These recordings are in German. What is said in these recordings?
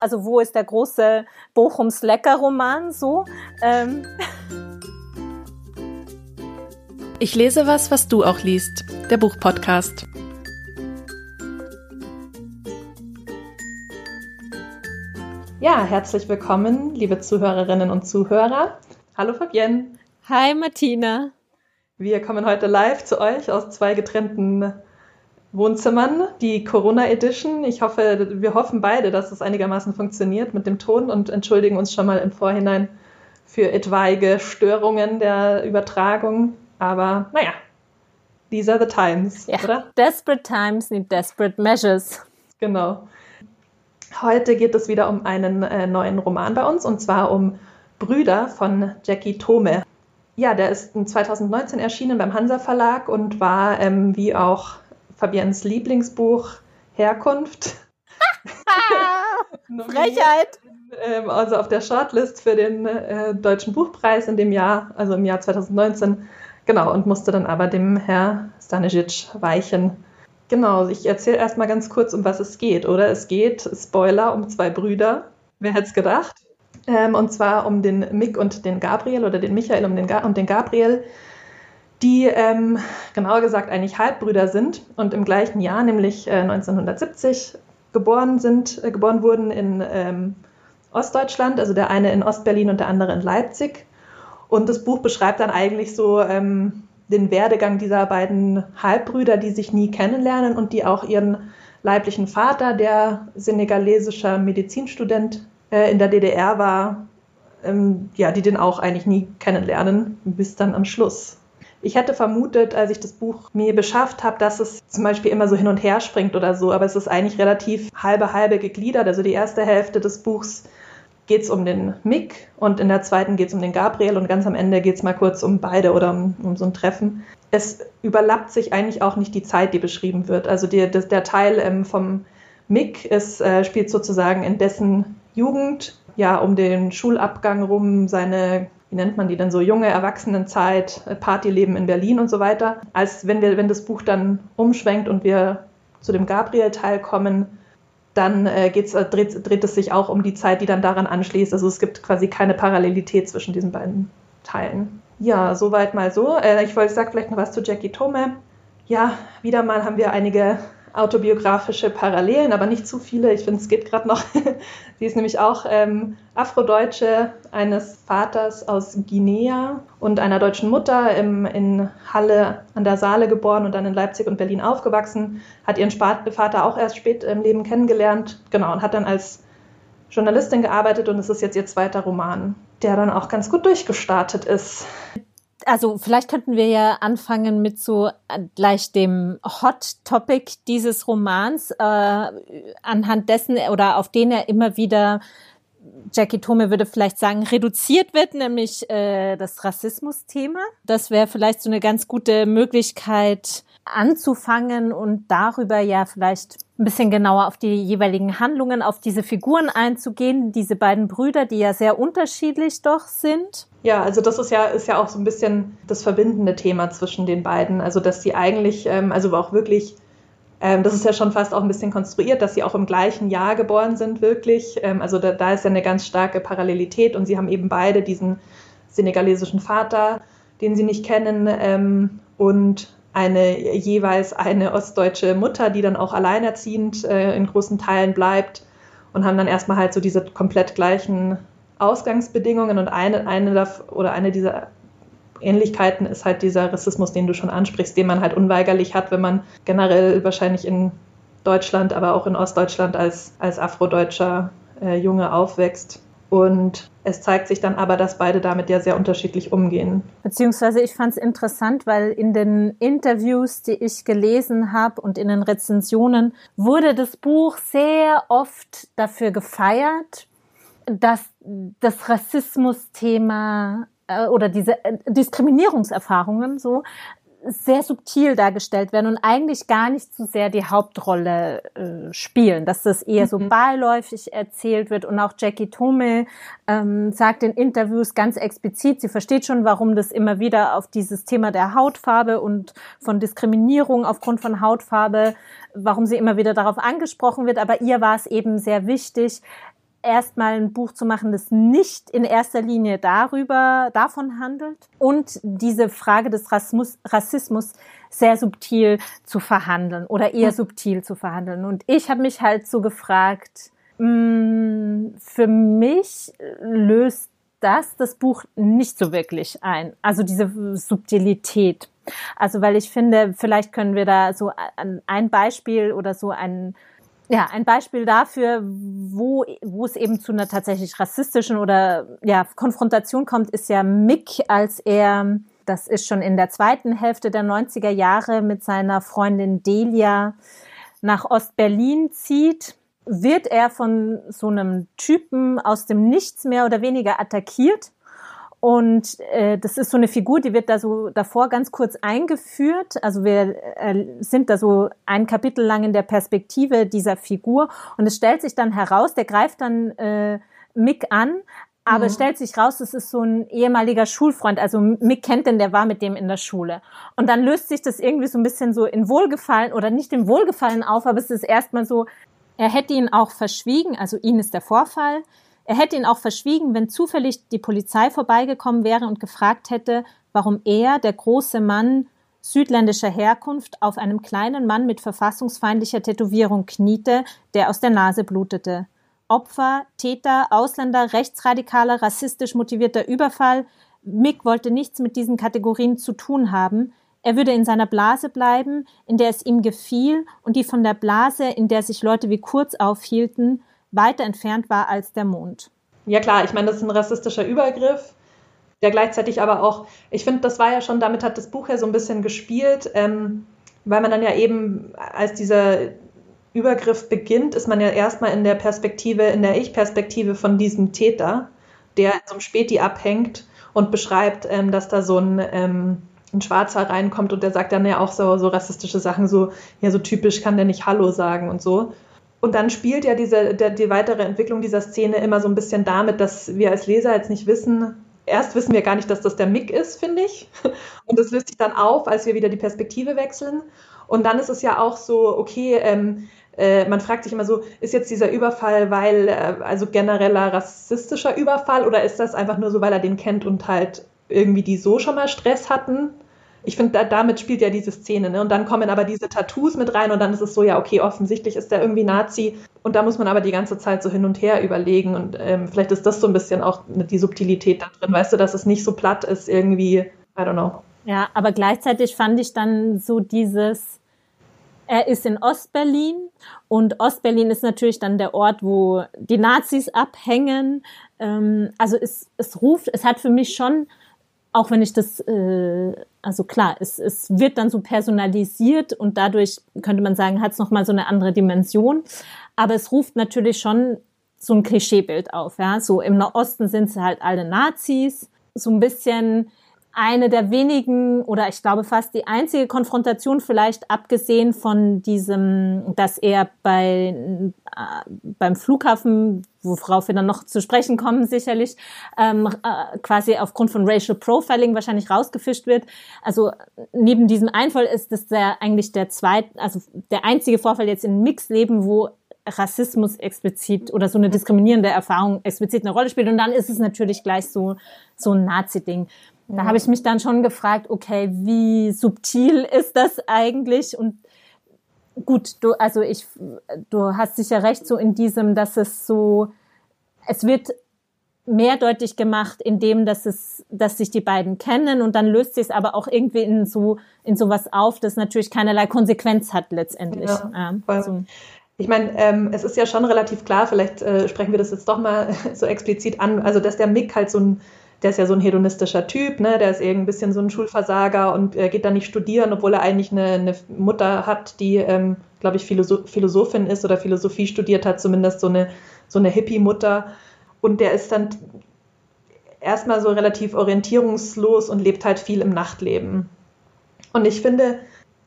Also wo ist der große Bochums Lecker-Roman so? Ähm. Ich lese was, was du auch liest. Der Buchpodcast. Ja, herzlich willkommen, liebe Zuhörerinnen und Zuhörer. Hallo Fabienne. Hi Martina. Wir kommen heute live zu euch aus zwei getrennten Wohnzimmern, die Corona Edition. Ich hoffe, wir hoffen beide, dass es einigermaßen funktioniert mit dem Ton und entschuldigen uns schon mal im Vorhinein für etwaige Störungen der Übertragung. Aber naja, these are the times, ja. oder? Desperate times need desperate measures. Genau. Heute geht es wieder um einen äh, neuen Roman bei uns und zwar um Brüder von Jackie Tome. Ja, der ist 2019 erschienen beim Hansa Verlag und war ähm, wie auch Fabiens Lieblingsbuch Herkunft. Frechheit! Ähm, also auf der Shortlist für den äh, Deutschen Buchpreis in dem Jahr, also im Jahr 2019. Genau, und musste dann aber dem Herr Stanisic weichen. Genau, ich erzähle erstmal ganz kurz, um was es geht, oder? Es geht, Spoiler, um zwei Brüder. Wer hätte es gedacht? Ähm, und zwar um den Mick und den Gabriel oder den Michael und den, Ga und den Gabriel die ähm, genauer gesagt eigentlich Halbbrüder sind und im gleichen Jahr, nämlich äh, 1970, geboren sind, äh, geboren wurden in ähm, Ostdeutschland, also der eine in Ostberlin und der andere in Leipzig. Und das Buch beschreibt dann eigentlich so ähm, den Werdegang dieser beiden Halbbrüder, die sich nie kennenlernen und die auch ihren leiblichen Vater, der senegalesischer Medizinstudent äh, in der DDR war, ähm, ja, die den auch eigentlich nie kennenlernen, bis dann am Schluss. Ich hätte vermutet, als ich das Buch mir beschafft habe, dass es zum Beispiel immer so hin und her springt oder so, aber es ist eigentlich relativ halbe halbe gegliedert. Also die erste Hälfte des Buchs geht es um den Mick und in der zweiten geht es um den Gabriel und ganz am Ende geht es mal kurz um beide oder um, um, so ein Treffen. Es überlappt sich eigentlich auch nicht die Zeit, die beschrieben wird. Also die, das, der Teil ähm, vom Mick ist, äh, spielt sozusagen in dessen Jugend, ja, um den Schulabgang rum, seine wie nennt man die denn so, junge Erwachsenenzeit, äh, Partyleben in Berlin und so weiter. Als wenn wir, wenn das Buch dann umschwenkt und wir zu dem Gabriel-Teil kommen, dann äh, geht's, äh, dreht, dreht es sich auch um die Zeit, die dann daran anschließt. Also es gibt quasi keine Parallelität zwischen diesen beiden Teilen. Ja, soweit mal so. Äh, ich wollte sagen vielleicht noch was zu Jackie Tome. Ja, wieder mal haben wir einige autobiografische Parallelen, aber nicht zu viele. Ich finde, es geht gerade noch. Sie ist nämlich auch ähm, Afrodeutsche eines Vaters aus Guinea und einer deutschen Mutter im, in Halle an der Saale geboren und dann in Leipzig und Berlin aufgewachsen. Hat ihren Vater auch erst spät im Leben kennengelernt. Genau, und hat dann als Journalistin gearbeitet und es ist jetzt ihr zweiter Roman, der dann auch ganz gut durchgestartet ist also vielleicht könnten wir ja anfangen mit so äh, gleich dem Hot Topic dieses Romans, äh, anhand dessen oder auf den er immer wieder Jackie Tome würde vielleicht sagen, reduziert wird, nämlich äh, das Rassismus-Thema. Das wäre vielleicht so eine ganz gute Möglichkeit anzufangen und darüber ja vielleicht ein bisschen genauer auf die jeweiligen Handlungen, auf diese Figuren einzugehen, diese beiden Brüder, die ja sehr unterschiedlich doch sind. Ja, also das ist ja, ist ja auch so ein bisschen das verbindende Thema zwischen den beiden. Also, dass sie eigentlich, ähm, also auch wirklich, ähm, das ist ja schon fast auch ein bisschen konstruiert, dass sie auch im gleichen Jahr geboren sind, wirklich. Ähm, also da, da ist ja eine ganz starke Parallelität und sie haben eben beide diesen senegalesischen Vater, den sie nicht kennen, ähm, und eine jeweils eine ostdeutsche Mutter, die dann auch alleinerziehend äh, in großen Teilen bleibt und haben dann erstmal halt so diese komplett gleichen Ausgangsbedingungen und eine, eine oder eine dieser Ähnlichkeiten ist halt dieser Rassismus, den du schon ansprichst, den man halt unweigerlich hat, wenn man generell wahrscheinlich in Deutschland, aber auch in Ostdeutschland als, als afrodeutscher äh, Junge aufwächst. Und es zeigt sich dann aber, dass beide damit ja sehr unterschiedlich umgehen. Beziehungsweise ich fand es interessant, weil in den Interviews, die ich gelesen habe und in den Rezensionen, wurde das Buch sehr oft dafür gefeiert, dass das Rassismus-Thema äh, oder diese äh, Diskriminierungserfahrungen so sehr subtil dargestellt werden und eigentlich gar nicht so sehr die Hauptrolle äh, spielen, dass das eher mhm. so beiläufig erzählt wird und auch Jackie Tome ähm, sagt in Interviews ganz explizit, sie versteht schon, warum das immer wieder auf dieses Thema der Hautfarbe und von Diskriminierung aufgrund von Hautfarbe, warum sie immer wieder darauf angesprochen wird, aber ihr war es eben sehr wichtig, erstmal ein Buch zu machen, das nicht in erster Linie darüber, davon handelt und diese Frage des Rassismus, Rassismus sehr subtil zu verhandeln oder eher subtil zu verhandeln. Und ich habe mich halt so gefragt, mh, mm, für mich löst das das Buch nicht so wirklich ein. Also diese Subtilität. Also weil ich finde, vielleicht können wir da so ein Beispiel oder so ein ja, ein Beispiel dafür, wo, wo es eben zu einer tatsächlich rassistischen oder ja, Konfrontation kommt, ist ja Mick, als er, das ist schon in der zweiten Hälfte der 90er Jahre, mit seiner Freundin Delia nach Ostberlin zieht wird er von so einem Typen aus dem Nichts mehr oder weniger attackiert. Und äh, das ist so eine Figur, die wird da so davor ganz kurz eingeführt. Also wir äh, sind da so ein Kapitel lang in der Perspektive dieser Figur. Und es stellt sich dann heraus, der greift dann äh, Mick an, aber mhm. es stellt sich raus, es ist so ein ehemaliger Schulfreund. Also Mick kennt den, der war mit dem in der Schule. Und dann löst sich das irgendwie so ein bisschen so in Wohlgefallen oder nicht in Wohlgefallen auf, aber es ist erstmal so, er hätte ihn auch verschwiegen, also ihn ist der Vorfall. Er hätte ihn auch verschwiegen, wenn zufällig die Polizei vorbeigekommen wäre und gefragt hätte, warum er, der große Mann südländischer Herkunft, auf einem kleinen Mann mit verfassungsfeindlicher Tätowierung kniete, der aus der Nase blutete. Opfer, Täter, Ausländer, rechtsradikaler, rassistisch motivierter Überfall. Mick wollte nichts mit diesen Kategorien zu tun haben. Er würde in seiner Blase bleiben, in der es ihm gefiel und die von der Blase, in der sich Leute wie Kurz aufhielten, weiter entfernt war als der Mond. Ja klar, ich meine, das ist ein rassistischer Übergriff, der gleichzeitig aber auch, ich finde, das war ja schon, damit hat das Buch ja so ein bisschen gespielt, ähm, weil man dann ja eben, als dieser Übergriff beginnt, ist man ja erstmal in der Perspektive, in der Ich-Perspektive von diesem Täter, der in so einem Späti abhängt und beschreibt, ähm, dass da so ein ähm, ein Schwarzer reinkommt und der sagt dann ja auch so, so rassistische Sachen, so, ja, so typisch kann der nicht Hallo sagen und so. Und dann spielt ja diese, der, die weitere Entwicklung dieser Szene immer so ein bisschen damit, dass wir als Leser jetzt nicht wissen, erst wissen wir gar nicht, dass das der Mick ist, finde ich. Und das löst sich dann auf, als wir wieder die Perspektive wechseln. Und dann ist es ja auch so, okay, ähm, äh, man fragt sich immer so, ist jetzt dieser Überfall, weil, äh, also genereller rassistischer Überfall oder ist das einfach nur so, weil er den kennt und halt irgendwie die so schon mal Stress hatten. Ich finde, da, damit spielt ja diese Szene. Ne? Und dann kommen aber diese Tattoos mit rein und dann ist es so, ja, okay, offensichtlich ist der irgendwie Nazi. Und da muss man aber die ganze Zeit so hin und her überlegen. Und ähm, vielleicht ist das so ein bisschen auch die Subtilität da drin, weißt du, dass es nicht so platt ist irgendwie, I don't know. Ja, aber gleichzeitig fand ich dann so dieses, er ist in Ostberlin und Ostberlin ist natürlich dann der Ort, wo die Nazis abhängen. Ähm, also es, es ruft, es hat für mich schon auch wenn ich das, äh, also klar, es, es wird dann so personalisiert und dadurch könnte man sagen, hat es nochmal so eine andere Dimension. Aber es ruft natürlich schon so ein Klischeebild auf. Ja? So im Nahosten sind es halt alle Nazis, so ein bisschen eine der wenigen oder ich glaube fast die einzige Konfrontation vielleicht abgesehen von diesem, dass er bei äh, beim Flughafen, worauf wir dann noch zu sprechen kommen sicherlich, ähm, äh, quasi aufgrund von Racial Profiling wahrscheinlich rausgefischt wird. Also neben diesem Einfall ist das der eigentlich der zweite, also der einzige Vorfall jetzt in Mixleben, wo Rassismus explizit oder so eine diskriminierende Erfahrung explizit eine Rolle spielt. Und dann ist es natürlich gleich so, so ein Nazi-Ding. Da habe ich mich dann schon gefragt, okay, wie subtil ist das eigentlich? Und gut, du, also ich, du hast sicher recht, so in diesem, dass es so, es wird mehrdeutig gemacht, indem dass es, dass sich die beiden kennen und dann löst sich es aber auch irgendwie in so in sowas auf, das natürlich keinerlei Konsequenz hat letztendlich. Ja, ja so. Ich meine, ähm, es ist ja schon relativ klar, vielleicht äh, sprechen wir das jetzt doch mal so explizit an, also dass der Mick halt so ein der ist ja so ein hedonistischer Typ, ne? der ist irgendwie ein bisschen so ein Schulversager und er geht dann nicht studieren, obwohl er eigentlich eine, eine Mutter hat, die, ähm, glaube ich, Philosoph Philosophin ist oder Philosophie studiert hat, zumindest so eine, so eine Hippie-Mutter. Und der ist dann erstmal so relativ orientierungslos und lebt halt viel im Nachtleben. Und ich finde,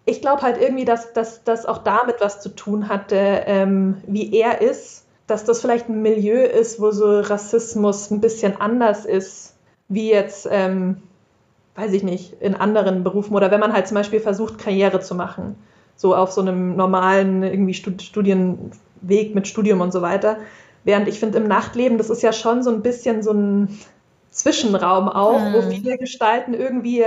ich glaube halt irgendwie, dass das auch damit was zu tun hatte, ähm, wie er ist, dass das vielleicht ein Milieu ist, wo so Rassismus ein bisschen anders ist wie jetzt, ähm, weiß ich nicht, in anderen Berufen oder wenn man halt zum Beispiel versucht, Karriere zu machen, so auf so einem normalen irgendwie Studienweg mit Studium und so weiter, Während ich finde, im Nachtleben, das ist ja schon so ein bisschen so ein Zwischenraum auch, mhm. wo viele Gestalten irgendwie,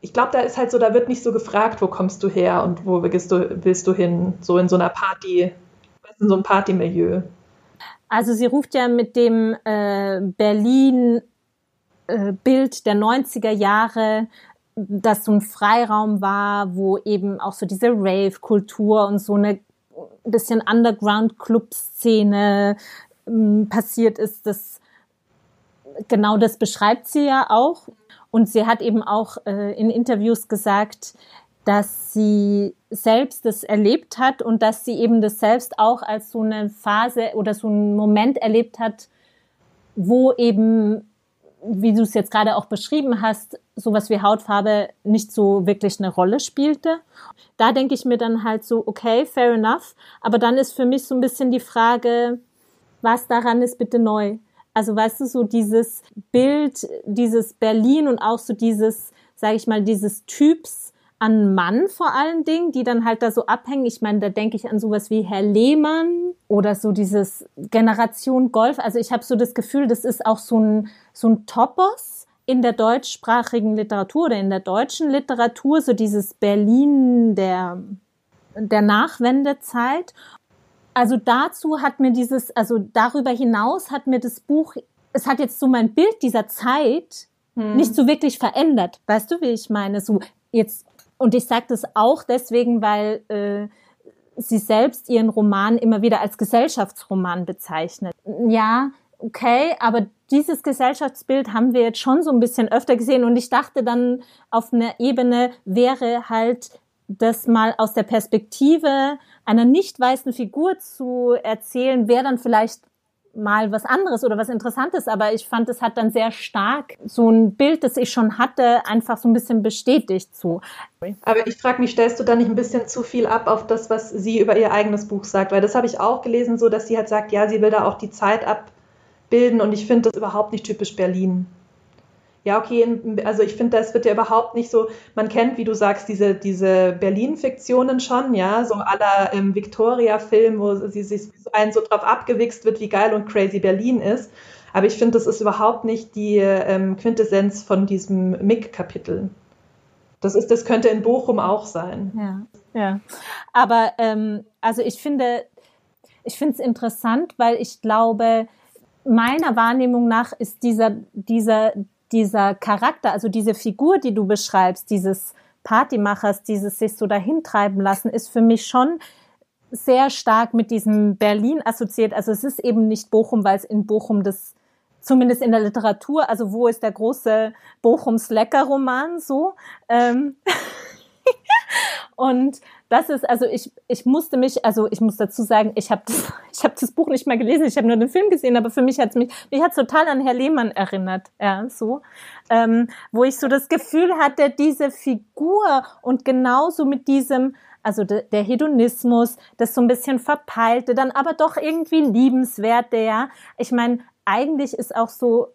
ich glaube, da ist halt so, da wird nicht so gefragt, wo kommst du her und wo willst du, willst du hin, so in so einer Party, in so einem Partymilieu. Also sie ruft ja mit dem äh, Berlin äh, Bild der 90er Jahre, das so ein Freiraum war, wo eben auch so diese Rave-Kultur und so eine bisschen Underground-Club-Szene äh, passiert ist, das genau das beschreibt sie ja auch. Und sie hat eben auch äh, in Interviews gesagt, dass sie selbst das erlebt hat und dass sie eben das selbst auch als so eine Phase oder so einen Moment erlebt hat, wo eben, wie du es jetzt gerade auch beschrieben hast, sowas wie Hautfarbe nicht so wirklich eine Rolle spielte. Da denke ich mir dann halt so, okay, fair enough. Aber dann ist für mich so ein bisschen die Frage, was daran ist bitte neu? Also weißt du, so dieses Bild, dieses Berlin und auch so dieses, sage ich mal, dieses Typs an Mann vor allen Dingen, die dann halt da so abhängen. Ich meine, da denke ich an sowas wie Herr Lehmann oder so dieses Generation Golf. Also ich habe so das Gefühl, das ist auch so ein, so ein Topos in der deutschsprachigen Literatur oder in der deutschen Literatur, so dieses Berlin der, der Nachwendezeit also dazu hat mir dieses, also darüber hinaus hat mir das Buch, es hat jetzt so mein Bild dieser Zeit hm. nicht so wirklich verändert. Weißt du, wie ich meine? So jetzt, und ich sage das auch deswegen, weil äh, sie selbst ihren Roman immer wieder als Gesellschaftsroman bezeichnet. Ja, okay, aber dieses Gesellschaftsbild haben wir jetzt schon so ein bisschen öfter gesehen und ich dachte dann auf einer Ebene wäre halt das mal aus der Perspektive einer nicht weißen Figur zu erzählen, wäre dann vielleicht mal was anderes oder was Interessantes, aber ich fand, es hat dann sehr stark so ein Bild, das ich schon hatte, einfach so ein bisschen bestätigt so. Aber ich frage mich, stellst du da nicht ein bisschen zu viel ab auf das, was sie über ihr eigenes Buch sagt? Weil das habe ich auch gelesen, so dass sie halt sagt, ja, sie will da auch die Zeit abbilden und ich finde das überhaupt nicht typisch Berlin ja, okay, also ich finde, das wird ja überhaupt nicht so, man kennt, wie du sagst, diese, diese Berlin-Fiktionen schon, ja, so aller ähm, Victoria-Film, wo sie sich einen so drauf abgewichst wird, wie geil und crazy Berlin ist. Aber ich finde, das ist überhaupt nicht die ähm, Quintessenz von diesem Mick-Kapitel. Das ist, das könnte in Bochum auch sein. Ja, ja. Aber ähm, also ich finde, ich finde es interessant, weil ich glaube, meiner Wahrnehmung nach ist dieser, dieser, dieser Charakter, also diese Figur, die du beschreibst, dieses Partymachers, dieses sich so dahin treiben lassen, ist für mich schon sehr stark mit diesem Berlin assoziiert. Also es ist eben nicht Bochum, weil es in Bochum das zumindest in der Literatur, also wo ist der große Bochums Lecker-Roman so? Ähm und das ist, also ich, ich musste mich, also ich muss dazu sagen, ich habe das, ich hab das Buch nicht mal gelesen, ich habe nur den Film gesehen, aber für mich hat es mich, mich hat total an Herr Lehmann erinnert, ja, so, ähm, wo ich so das Gefühl hatte, diese Figur und genauso mit diesem, also de, der Hedonismus, das so ein bisschen verpeilte, dann aber doch irgendwie liebenswerte, ja. Ich meine, eigentlich ist auch so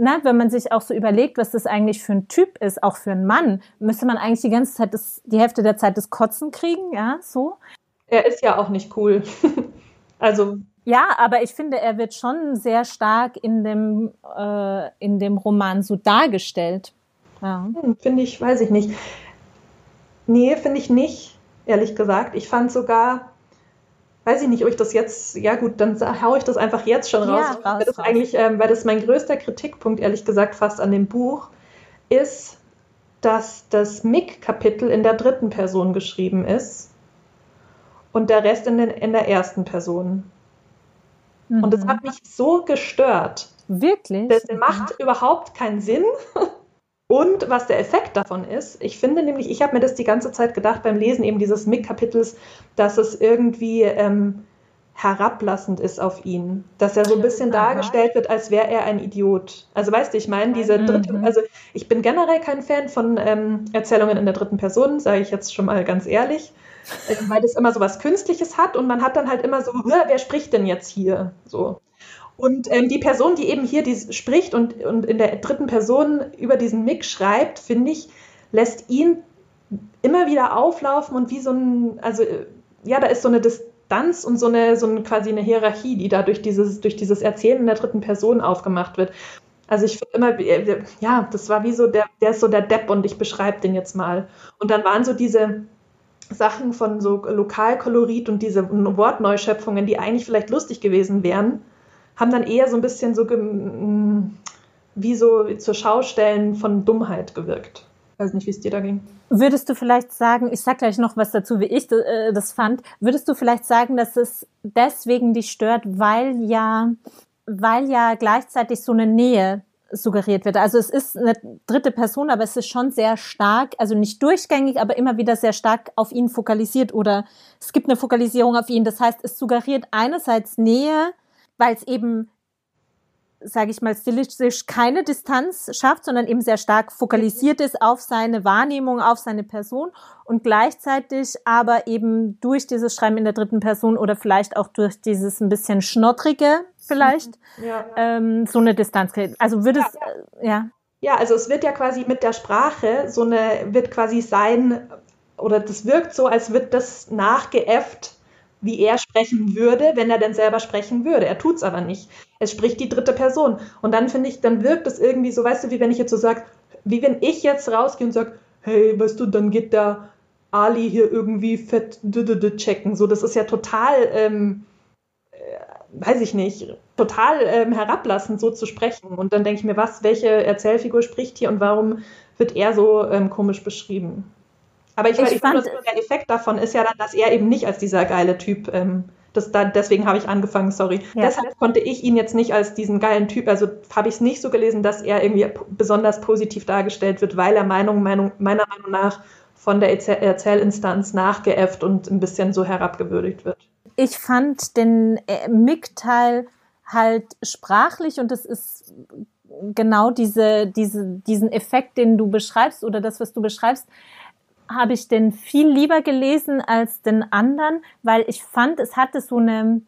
na, wenn man sich auch so überlegt, was das eigentlich für ein Typ ist, auch für einen Mann, müsste man eigentlich die ganze Zeit das, die Hälfte der Zeit das Kotzen kriegen, ja, so. Er ist ja auch nicht cool. also. Ja, aber ich finde, er wird schon sehr stark in dem, äh, in dem Roman so dargestellt. Ja. Hm, finde ich, weiß ich nicht. Nee, finde ich nicht, ehrlich gesagt. Ich fand sogar, weiß ich nicht, ob ich das jetzt, ja gut, dann haue ich das einfach jetzt schon raus. Ja, raus, weil das raus. eigentlich, ähm, weil das mein größter Kritikpunkt, ehrlich gesagt, fast an dem Buch, ist, dass das Mick-Kapitel in der dritten Person geschrieben ist und der Rest in, den, in der ersten Person. Mhm. Und das hat mich so gestört. Wirklich? Das macht mhm. überhaupt keinen Sinn. Und was der Effekt davon ist, ich finde nämlich, ich habe mir das die ganze Zeit gedacht beim Lesen eben dieses Mick-Kapitels, dass es irgendwie ähm, herablassend ist auf ihn. Dass er so ein bisschen Aha. dargestellt wird, als wäre er ein Idiot. Also weißt du, ich meine, diese mhm. dritte, also ich bin generell kein Fan von ähm, Erzählungen in der dritten Person, sage ich jetzt schon mal ganz ehrlich. Äh, weil das immer so was Künstliches hat und man hat dann halt immer so, wer spricht denn jetzt hier? So. Und ähm, die Person, die eben hier die spricht und, und in der dritten Person über diesen Mick schreibt, finde ich, lässt ihn immer wieder auflaufen und wie so ein, also ja, da ist so eine Dis Distanz und so eine, so eine quasi eine Hierarchie, die da durch dieses, durch dieses Erzählen in der dritten Person aufgemacht wird. Also ich finde immer, äh, ja, das war wie so, der, der ist so der Depp und ich beschreibe den jetzt mal. Und dann waren so diese Sachen von so Lokalkolorit und diese Wortneuschöpfungen, die eigentlich vielleicht lustig gewesen wären, haben dann eher so ein bisschen so wie so zur Schaustellen von Dummheit gewirkt. Ich weiß nicht, wie es dir da ging. Würdest du vielleicht sagen, ich sag gleich noch was dazu, wie ich äh, das fand, würdest du vielleicht sagen, dass es deswegen dich stört, weil ja, weil ja gleichzeitig so eine Nähe suggeriert wird. Also es ist eine dritte Person, aber es ist schon sehr stark, also nicht durchgängig, aber immer wieder sehr stark auf ihn fokalisiert oder es gibt eine Fokalisierung auf ihn. Das heißt, es suggeriert einerseits Nähe, weil es eben sage ich mal, stilistisch keine Distanz schafft, sondern eben sehr stark fokalisiert ist auf seine Wahrnehmung, auf seine Person und gleichzeitig aber eben durch dieses Schreiben in der dritten Person oder vielleicht auch durch dieses ein bisschen schnottrige vielleicht mhm. ja. ähm, so eine Distanz kriegt. Also würde es, ja, ja. ja. Ja, also es wird ja quasi mit der Sprache so eine, wird quasi sein, oder das wirkt so, als wird das nachgeäfft wie er sprechen würde, wenn er denn selber sprechen würde. Er tut's aber nicht. Es spricht die dritte Person. Und dann finde ich, dann wirkt es irgendwie so, weißt du, wie wenn ich jetzt so sage, wie wenn ich jetzt rausgehe und sage, hey, weißt du, dann geht der Ali hier irgendwie fett checken. So, das ist ja total, ähm, äh, weiß ich nicht, total ähm, herablassend, so zu sprechen. Und dann denke ich mir, was, welche Erzählfigur spricht hier und warum wird er so ähm, komisch beschrieben? Aber ich, ich, ich fand, der Effekt davon ist ja dann, dass er eben nicht als dieser geile Typ, ähm, das, da, deswegen habe ich angefangen, sorry. Ja. Deshalb konnte ich ihn jetzt nicht als diesen geilen Typ, also habe ich es nicht so gelesen, dass er irgendwie besonders positiv dargestellt wird, weil er Meinung, Meinung, meiner Meinung nach von der Erzählinstanz nachgeäfft und ein bisschen so herabgewürdigt wird. Ich fand den äh, Mick-Teil halt sprachlich und das ist genau diese, diese, diesen Effekt, den du beschreibst oder das, was du beschreibst, habe ich den viel lieber gelesen als den anderen, weil ich fand, es hatte so eine,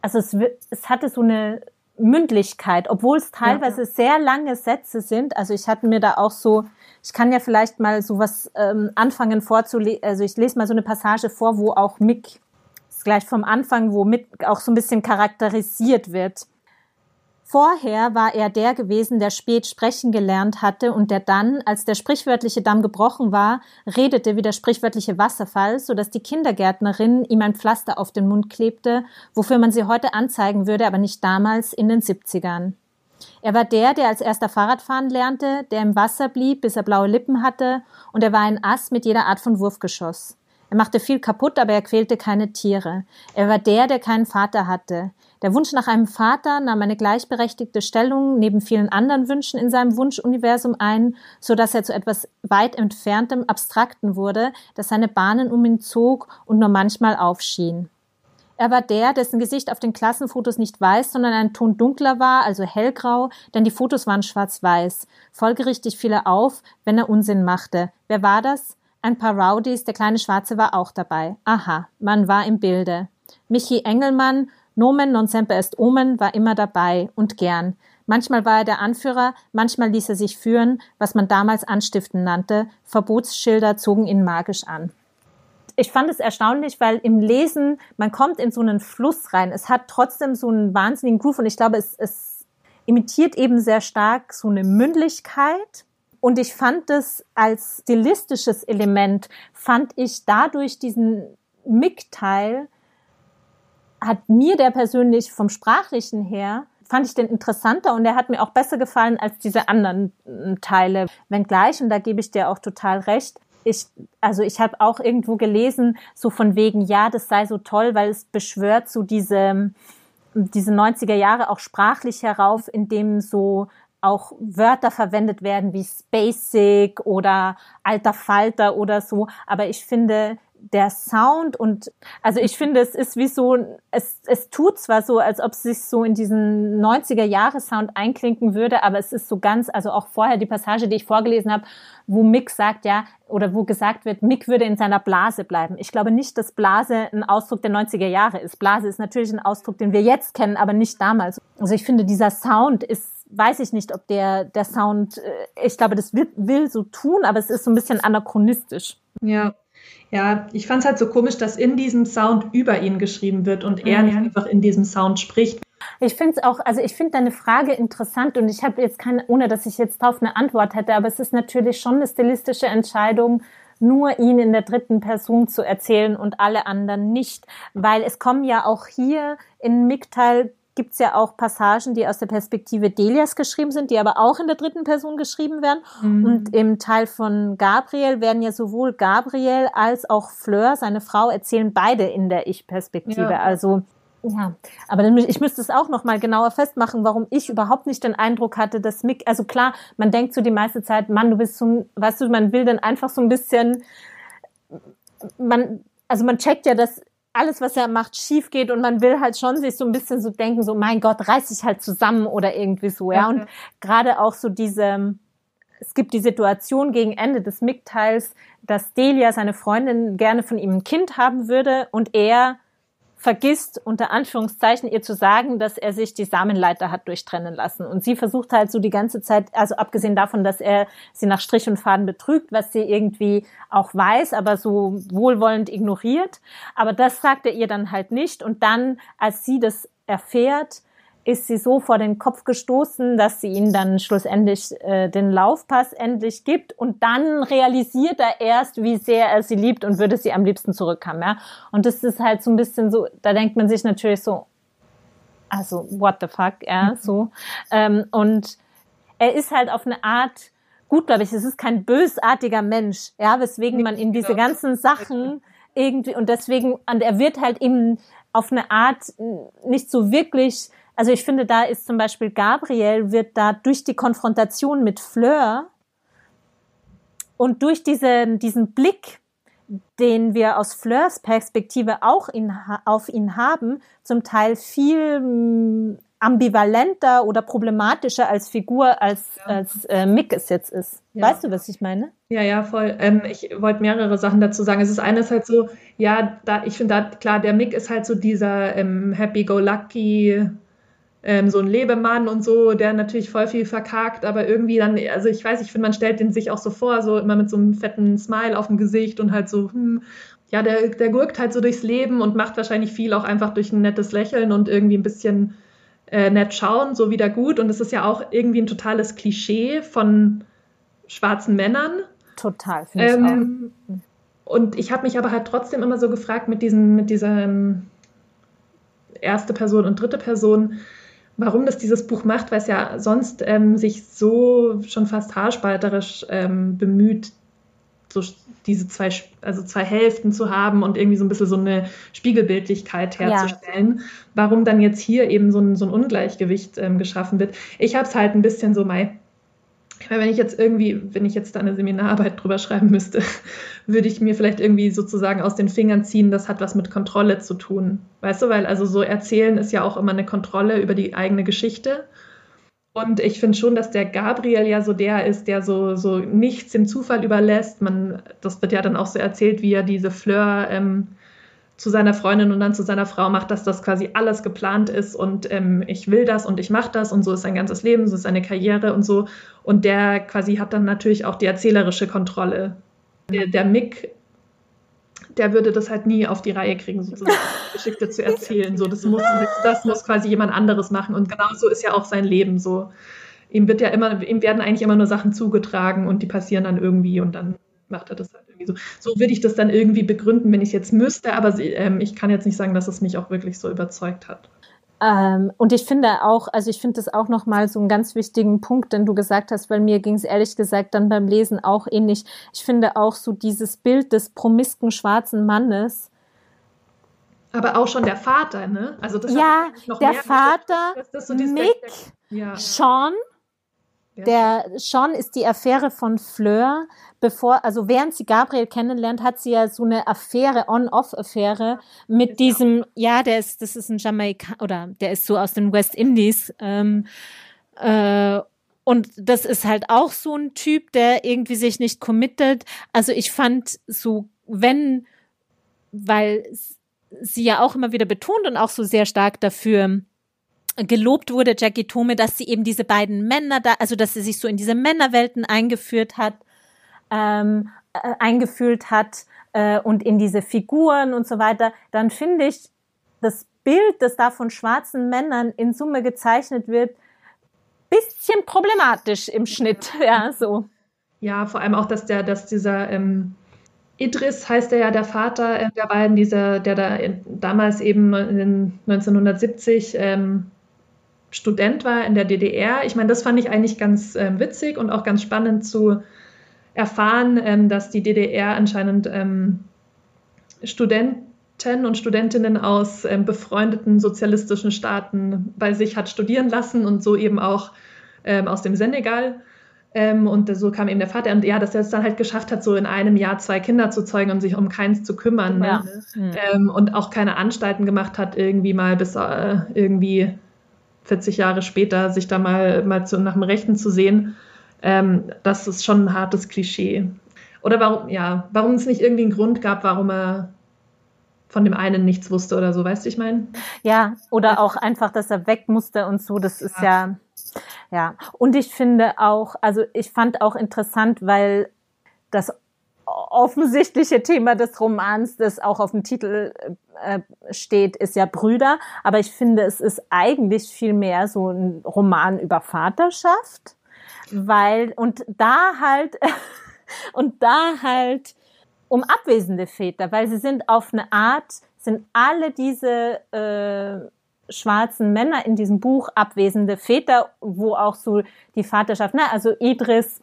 also es, es hatte so eine Mündlichkeit, obwohl es teilweise ja. sehr lange Sätze sind. Also ich hatte mir da auch so, ich kann ja vielleicht mal so was ähm, anfangen vorzulesen, also ich lese mal so eine Passage vor, wo auch Mick, gleich vom Anfang, wo Mick auch so ein bisschen charakterisiert wird. Vorher war er der gewesen, der spät sprechen gelernt hatte und der dann, als der sprichwörtliche Damm gebrochen war, redete wie der sprichwörtliche Wasserfall, so dass die Kindergärtnerin ihm ein Pflaster auf den Mund klebte, wofür man sie heute anzeigen würde, aber nicht damals in den 70ern. Er war der, der als erster Fahrradfahren lernte, der im Wasser blieb, bis er blaue Lippen hatte, und er war ein Ass mit jeder Art von Wurfgeschoss. Er machte viel kaputt, aber er quälte keine Tiere. Er war der, der keinen Vater hatte. Der Wunsch nach einem Vater nahm eine gleichberechtigte Stellung neben vielen anderen Wünschen in seinem Wunschuniversum ein, so dass er zu etwas weit entferntem Abstrakten wurde, das seine Bahnen um ihn zog und nur manchmal aufschien. Er war der, dessen Gesicht auf den Klassenfotos nicht weiß, sondern ein Ton dunkler war, also hellgrau, denn die Fotos waren schwarz-weiß. Folgerichtig fiel er auf, wenn er Unsinn machte. Wer war das? Ein paar Rowdies, der kleine Schwarze war auch dabei. Aha, man war im Bilde. Michi Engelmann, Nomen non semper est omen war immer dabei und gern. Manchmal war er der Anführer, manchmal ließ er sich führen, was man damals Anstiften nannte. Verbotsschilder zogen ihn magisch an. Ich fand es erstaunlich, weil im Lesen, man kommt in so einen Fluss rein. Es hat trotzdem so einen wahnsinnigen Groove und ich glaube, es, es imitiert eben sehr stark so eine Mündlichkeit. Und ich fand es als stilistisches Element, fand ich dadurch diesen Mick-Teil hat mir der persönlich vom Sprachlichen her fand ich den interessanter und er hat mir auch besser gefallen als diese anderen äh, Teile. Wenngleich, und da gebe ich dir auch total recht, ich, also ich habe auch irgendwo gelesen, so von wegen, ja, das sei so toll, weil es beschwört so diese, diese 90er Jahre auch sprachlich herauf, in dem so auch Wörter verwendet werden wie Spacig oder alter Falter oder so. Aber ich finde, der Sound und also ich finde, es ist wie so, es, es tut zwar so, als ob es sich so in diesen 90er Jahre Sound einklinken würde, aber es ist so ganz, also auch vorher die Passage, die ich vorgelesen habe, wo Mick sagt, ja, oder wo gesagt wird, Mick würde in seiner Blase bleiben. Ich glaube nicht, dass Blase ein Ausdruck der 90er Jahre ist. Blase ist natürlich ein Ausdruck, den wir jetzt kennen, aber nicht damals. Also ich finde, dieser Sound ist weiß ich nicht, ob der, der Sound, äh, ich glaube, das will, will so tun, aber es ist so ein bisschen anachronistisch. Ja, Ja, ich fand es halt so komisch, dass in diesem Sound über ihn geschrieben wird und er nicht einfach in diesem Sound spricht. Ich finde es auch, also ich finde deine Frage interessant und ich habe jetzt keine, ohne dass ich jetzt darauf eine Antwort hätte, aber es ist natürlich schon eine stilistische Entscheidung, nur ihn in der dritten Person zu erzählen und alle anderen nicht, weil es kommen ja auch hier in Miktal gibt es ja auch Passagen, die aus der Perspektive Delias geschrieben sind, die aber auch in der dritten Person geschrieben werden. Mhm. Und im Teil von Gabriel werden ja sowohl Gabriel als auch Fleur, seine Frau, erzählen beide in der Ich-Perspektive. Ja. Also ja, aber dann, ich müsste es auch noch mal genauer festmachen, warum ich überhaupt nicht den Eindruck hatte, dass Mick, also klar, man denkt so die meiste Zeit, Mann, du bist so, weißt du, man will dann einfach so ein bisschen, man, also man checkt ja, dass alles, was er macht, schief geht und man will halt schon sich so ein bisschen so denken, so mein Gott, reiß dich halt zusammen oder irgendwie so, ja. Okay. Und gerade auch so diese, es gibt die Situation gegen Ende des Mick-Teils, dass Delia, seine Freundin, gerne von ihm ein Kind haben würde und er vergisst, unter Anführungszeichen, ihr zu sagen, dass er sich die Samenleiter hat durchtrennen lassen. Und sie versucht halt so die ganze Zeit, also abgesehen davon, dass er sie nach Strich und Faden betrügt, was sie irgendwie auch weiß, aber so wohlwollend ignoriert. Aber das sagt er ihr dann halt nicht. Und dann, als sie das erfährt, ist sie so vor den Kopf gestoßen, dass sie ihm dann schlussendlich äh, den Laufpass endlich gibt und dann realisiert er erst, wie sehr er sie liebt und würde sie am liebsten zurückhaben. Ja? Und das ist halt so ein bisschen so, da denkt man sich natürlich so, also what the fuck, ja, mhm. so. Ähm, und er ist halt auf eine Art, gut, glaube ich, es ist kein bösartiger Mensch, ja, weswegen man in diese ganzen Sachen irgendwie und deswegen, und er wird halt eben auf eine Art nicht so wirklich also ich finde, da ist zum Beispiel Gabriel wird da durch die Konfrontation mit Fleur und durch diesen, diesen Blick, den wir aus Fleurs Perspektive auch in, auf ihn haben, zum Teil viel mm, ambivalenter oder problematischer als Figur, als, ja. als äh, Mick es jetzt ist. Ja. Weißt du, was ich meine? Ja, ja, voll. Ähm, ich wollte mehrere Sachen dazu sagen. Es ist einerseits so, ja, da, ich finde da, klar, der Mick ist halt so dieser ähm, Happy-Go-Lucky, ähm, so ein Lebemann und so, der natürlich voll viel verkackt, aber irgendwie dann, also ich weiß, ich finde, man stellt den sich auch so vor, so immer mit so einem fetten Smile auf dem Gesicht und halt so, hm, ja, der, der gurkt halt so durchs Leben und macht wahrscheinlich viel auch einfach durch ein nettes Lächeln und irgendwie ein bisschen äh, nett schauen, so wieder gut. Und es ist ja auch irgendwie ein totales Klischee von schwarzen Männern. Total, finde ähm, ich auch. Und ich habe mich aber halt trotzdem immer so gefragt mit diesen, mit dieser ähm, erste Person und dritte Person, warum das dieses Buch macht, weil es ja sonst ähm, sich so schon fast haarspalterisch ähm, bemüht, so diese zwei, also zwei Hälften zu haben und irgendwie so ein bisschen so eine Spiegelbildlichkeit herzustellen. Ja. Warum dann jetzt hier eben so ein, so ein Ungleichgewicht ähm, geschaffen wird. Ich habe es halt ein bisschen so, Mai, weil wenn ich jetzt irgendwie, wenn ich jetzt da eine Seminararbeit drüber schreiben müsste, würde ich mir vielleicht irgendwie sozusagen aus den Fingern ziehen, das hat was mit Kontrolle zu tun. Weißt du, weil also so erzählen ist ja auch immer eine Kontrolle über die eigene Geschichte. Und ich finde schon, dass der Gabriel ja so der ist, der so, so nichts dem Zufall überlässt. Man, das wird ja dann auch so erzählt, wie er diese Fleur ähm, zu seiner Freundin und dann zu seiner Frau macht, dass das quasi alles geplant ist und ähm, ich will das und ich mache das und so ist sein ganzes Leben, so ist seine Karriere und so. Und der quasi hat dann natürlich auch die erzählerische Kontrolle. Der, der Mick, der würde das halt nie auf die Reihe kriegen, sozusagen Geschichte zu erzählen. So, das muss, das muss quasi jemand anderes machen. Und genauso ist ja auch sein Leben so. Ihm wird ja immer, ihm werden eigentlich immer nur Sachen zugetragen und die passieren dann irgendwie und dann macht er das halt so. So würde ich das dann irgendwie begründen, wenn ich es jetzt müsste, aber ähm, ich kann jetzt nicht sagen, dass es mich auch wirklich so überzeugt hat. Ähm, und ich finde auch, also ich finde das auch nochmal so einen ganz wichtigen Punkt, den du gesagt hast, weil mir ging es ehrlich gesagt dann beim Lesen auch ähnlich. Ich finde auch so dieses Bild des promisken schwarzen Mannes. Aber auch schon der Vater, ne? Also das ja, der Vater, so Mick, ja. Sean, der Sean ist die Affäre von Fleur. Bevor, also während sie Gabriel kennenlernt, hat sie ja so eine Affäre, On-Off-Affäre mit ist diesem, ja, der ist, das ist ein Jamaika oder der ist so aus den West Indies. Ähm, äh, und das ist halt auch so ein Typ, der irgendwie sich nicht committet. Also ich fand so, wenn, weil sie ja auch immer wieder betont und auch so sehr stark dafür gelobt wurde, Jackie Tome, dass sie eben diese beiden Männer da, also dass sie sich so in diese Männerwelten eingeführt hat, ähm, äh, eingefühlt hat, äh, und in diese Figuren und so weiter, dann finde ich das Bild, das da von schwarzen Männern in Summe gezeichnet wird, bisschen problematisch im Schnitt, ja, so. Ja, vor allem auch, dass der, dass dieser ähm, Idris heißt er ja, der Vater äh, der beiden, dieser, der da damals eben in 1970 ähm, Student war in der DDR. Ich meine, das fand ich eigentlich ganz ähm, witzig und auch ganz spannend zu erfahren, ähm, dass die DDR anscheinend ähm, Studenten und Studentinnen aus ähm, befreundeten sozialistischen Staaten bei sich hat studieren lassen und so eben auch ähm, aus dem Senegal. Ähm, und so kam eben der Vater. Und ja, dass er es dann halt geschafft hat, so in einem Jahr zwei Kinder zu zeugen und sich um keins zu kümmern. Ja. Ne? Mhm. und auch keine Anstalten gemacht hat, irgendwie mal bis äh, irgendwie 40 Jahre später sich da mal, mal zu, nach dem Rechten zu sehen. Ähm, das ist schon ein hartes Klischee. Oder warum, ja, warum es nicht irgendwie einen Grund gab, warum er von dem einen nichts wusste oder so, weißt du, ich meine? Ja, oder auch einfach, dass er weg musste und so, das ist ja, ja. Und ich finde auch, also ich fand auch interessant, weil das offensichtliche Thema des Romans, das auch auf dem Titel äh, steht, ist ja Brüder. Aber ich finde, es ist eigentlich viel mehr so ein Roman über Vaterschaft, weil, und da halt, und da halt um abwesende Väter, weil sie sind auf eine Art, sind alle diese äh, schwarzen Männer in diesem Buch abwesende Väter, wo auch so die Vaterschaft, ne, also Idris,